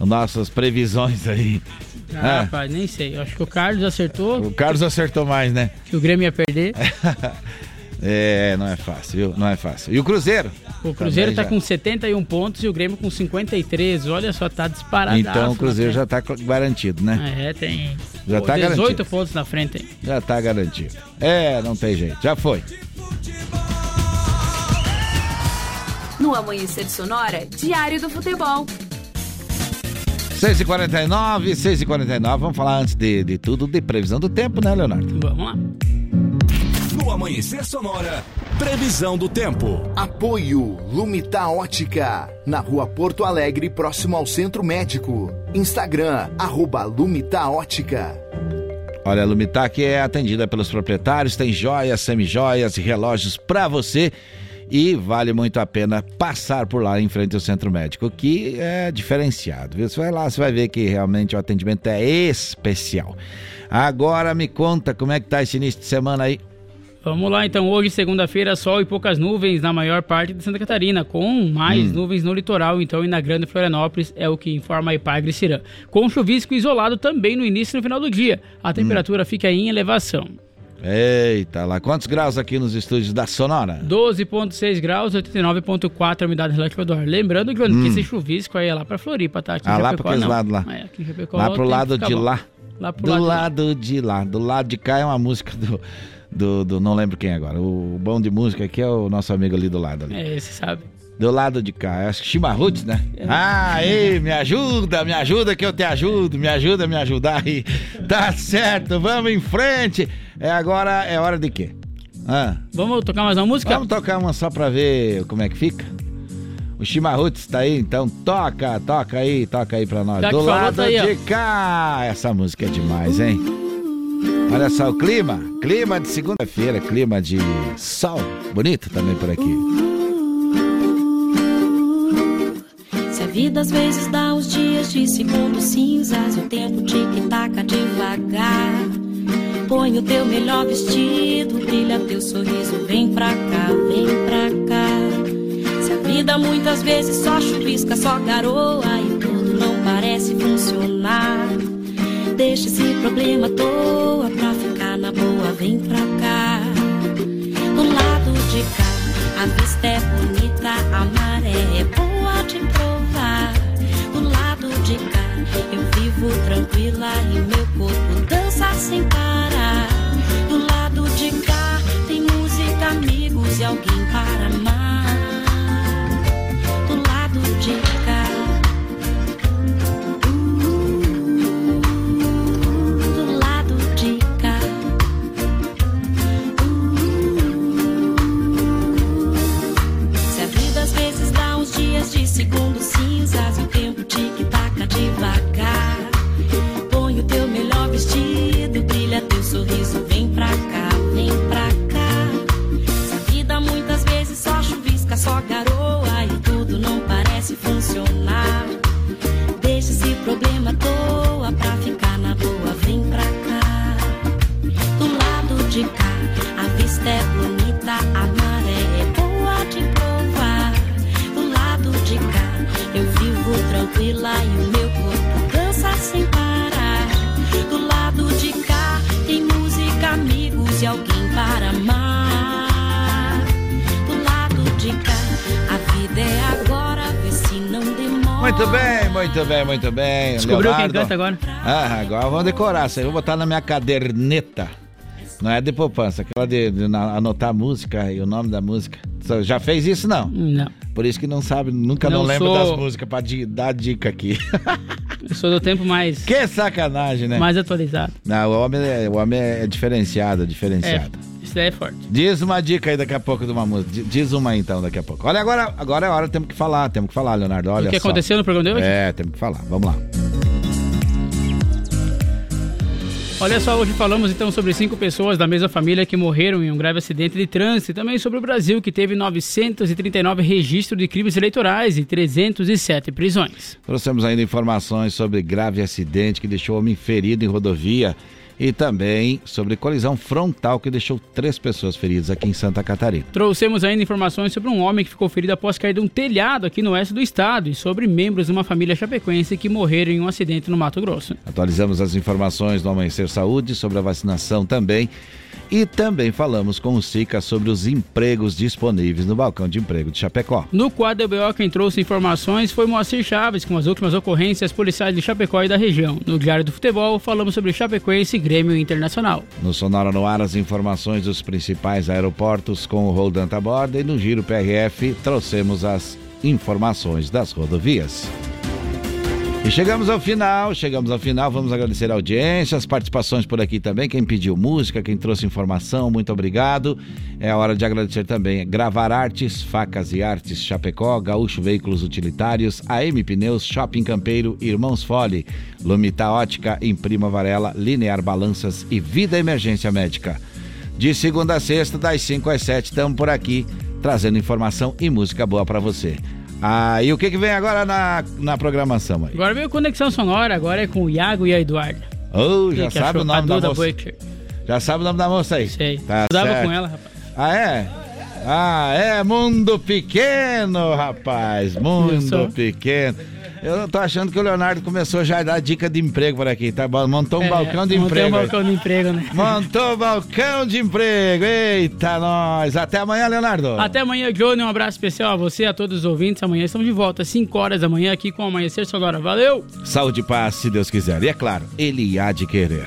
S1: nossas previsões aí?
S2: Ah,
S1: É,
S2: rapaz, nem sei. Eu acho que o Carlos acertou
S1: o Carlos acertou mais, né?
S2: que o Grêmio ia perder.
S1: É, não é fácil, viu? Não é fácil. E o Cruzeiro?
S2: O Cruzeiro
S1: Também
S2: tá
S1: já.
S2: com 71 pontos e o Grêmio com 53. Olha só, tá disparado.
S1: Então o Cruzeiro já tá garantido, né?
S2: É, tem
S1: Já
S2: pô,
S1: tá
S2: 18
S1: garantido.
S2: pontos na frente. hein?
S1: Já tá garantido. É, não tem jeito. Já foi.
S13: No Amanhecer Sonora, Diário do Futebol.
S1: 6h49, 6h49. Vamos falar antes de, de tudo de previsão do tempo, né, Leonardo?
S2: Vamos lá.
S7: No Amanhecer Sonora, previsão do tempo.
S8: Apoio Lumita Ótica, na rua Porto Alegre, próximo ao Centro Médico. Instagram, arroba Lumita Ótica.
S1: Olha, a Lumitac é atendida pelos proprietários, tem joias, semijoias e relógios para você e vale muito a pena passar por lá em frente ao centro médico, que é diferenciado. Viu? Você vai lá, você vai ver que realmente o atendimento é especial. Agora me conta como é que tá esse início de semana aí.
S2: Vamos lá, então. Hoje, segunda-feira, sol e poucas nuvens na maior parte de Santa Catarina, com mais
S1: Hum.
S2: nuvens no litoral, então, e na Grande Florianópolis, é o que informa a Ipagre Cirã. Com chuvisco isolado também no início e no final do dia. A temperatura fica em elevação.
S1: Eita lá, quantos graus aqui nos estúdios da Sonora?
S2: 12,6 graus, 89,4 a umidade relativa do ar. Lembrando, Johnny,
S1: Hum.
S2: que esse chuvisco aí é lá pra Floripa, tá? Aqui
S1: Ah, lá pra aqueles lados lá.
S2: É, aqui em Chapecó,
S1: Lá pro lado de
S2: bom.
S1: lá.
S2: Lá pro
S1: do
S2: lado de lá.
S1: lado de lá. Do lado de cá é uma música do, do, do- Não lembro quem agora. O bom de música aqui é o nosso amigo ali do lado. Ali.
S2: É, esse sabe.
S1: Do lado de cá. Acho que Chimarruts, né? Ah, ei, me ajuda, me ajuda que eu te ajudo. Me ajuda a me ajudar aí. Tá certo, vamos em frente. É agora, é hora de quê? Ah,
S2: Vamos tocar mais uma música?
S1: vamos tocar uma só pra ver como é que fica? O Chimarruts tá aí, então toca, toca aí, toca aí pra nós.
S2: Já
S1: Do lado
S2: tá aí,
S1: de cá. Essa música é demais, hein? Olha só o clima, clima de segunda-feira, clima de sol, bonito também por aqui.
S35: Vida às vezes dá uns dias de segundos cinzas o tempo tic-taca devagar. Põe o teu melhor vestido, brilha teu sorriso, vem pra cá, vem pra cá. Se a vida muitas vezes só chuvisca, só garoa e tudo não parece funcionar. Deixa esse problema à toa pra ficar na boa, vem pra cá. Do lado de cá, a vista é bonita, a maré é boa de provar. De cá, eu vivo tranquila e meu corpo dança sem parar. Do lado de cá, tem música, amigos e alguém para amar. Do lado de cá. Alguém para amar. Do lado de cá, a vida é agora, vê se não demora.
S1: Muito bem, muito bem, muito bem.
S2: Descobriu quem
S1: Leonardo.
S2: canta agora?
S1: Ah, agora vamos decorar isso aí. Vou botar na minha caderneta. Não é de poupança, aquela de, de anotar a música e o nome da música. Já fez isso, não?
S2: Não.
S1: Por isso que não sabe, nunca não,
S2: Não
S1: lembra
S2: sou-
S1: das músicas pra di- dar dica aqui.
S2: Eu sou do tempo mais,
S1: que sacanagem, né?
S2: mais atualizado.
S1: Não, o homem é, o homem é diferenciado,
S2: É,
S1: diferenciado.
S2: isso daí é forte.
S1: Diz uma dica aí daqui a pouco de uma música. Di- Diz uma então daqui a pouco. Olha, agora, agora é hora, temos que falar, temos que falar, Leonardo. Olha
S2: o que
S1: só.
S2: aconteceu no programa de hoje?
S1: É, temos que falar. Vamos lá.
S2: Olha só, hoje falamos então sobre cinco pessoas da mesma família que morreram em um grave acidente de trânsito e também sobre o Brasil, que teve 939 registros de crimes eleitorais e 307 prisões.
S1: Trouxemos ainda informações sobre grave acidente que deixou homem ferido em rodovia e também sobre colisão frontal que deixou três pessoas feridas aqui em Santa Catarina.
S2: Trouxemos ainda informações sobre um homem que ficou ferido após cair de um telhado aqui no oeste do estado e sobre membros de uma família chapecoense que morreram em um acidente no Mato Grosso.
S1: Atualizamos as informações do Amanhecer Saúde sobre a vacinação também. E também falamos com o SICA sobre os empregos disponíveis no balcão de emprego de Chapecó.
S2: No quadro BO, quem trouxe informações foi Moacir Chaves, com as últimas ocorrências policiais de Chapecó e da região. No Diário do Futebol, falamos sobre Chapecoense e Grêmio Internacional.
S1: No Sonora no Ar, as informações dos principais aeroportos com o Roldan Taborda e no Giro PRF trouxemos as informações das rodovias. E chegamos ao final, chegamos ao final, vamos agradecer a audiência, as participações por aqui também, quem pediu música, quem trouxe informação, muito obrigado. É hora de agradecer também Gravar Artes, Facas e Artes Chapecó, Gaúcho Veículos Utilitários, AM Pneus, Shopping Campeiro, Irmãos Fole, Lumita Ótica, Imprima Varela, Linear Balanças e Vida Emergência Médica. De segunda a sexta, das 5 às 7, estamos por aqui, trazendo informação e música boa para você. Ah, e o que, que vem agora na, na programação aí?
S2: Agora veio Conexão Sonora, agora é com o Iago e a Eduardo.
S1: Oh, já
S2: que
S1: sabe o nome
S2: A
S1: da moça. Já sabe o nome da moça aí?
S2: Sei.
S1: Tá
S2: Estudava
S1: certo.
S2: com ela, rapaz.
S1: Ah, é? Ah, é mundo pequeno, rapaz. Mundo pequeno. Eu tô achando que o Leonardo começou já a dar dica de emprego por aqui, tá bom? Montou um
S2: É,
S1: balcão de emprego.
S2: um
S1: aí.
S2: balcão de emprego, né?
S1: Montou balcão de emprego. Eita, nós. Até amanhã, Leonardo.
S2: Até amanhã, Johnny. Um abraço especial a você, a todos os ouvintes. Amanhã estamos de volta, às 5 horas da manhã, aqui com o Amanhecer Sonora. Valeu!
S1: Saúde e paz, se Deus quiser. E é claro, ele há de querer.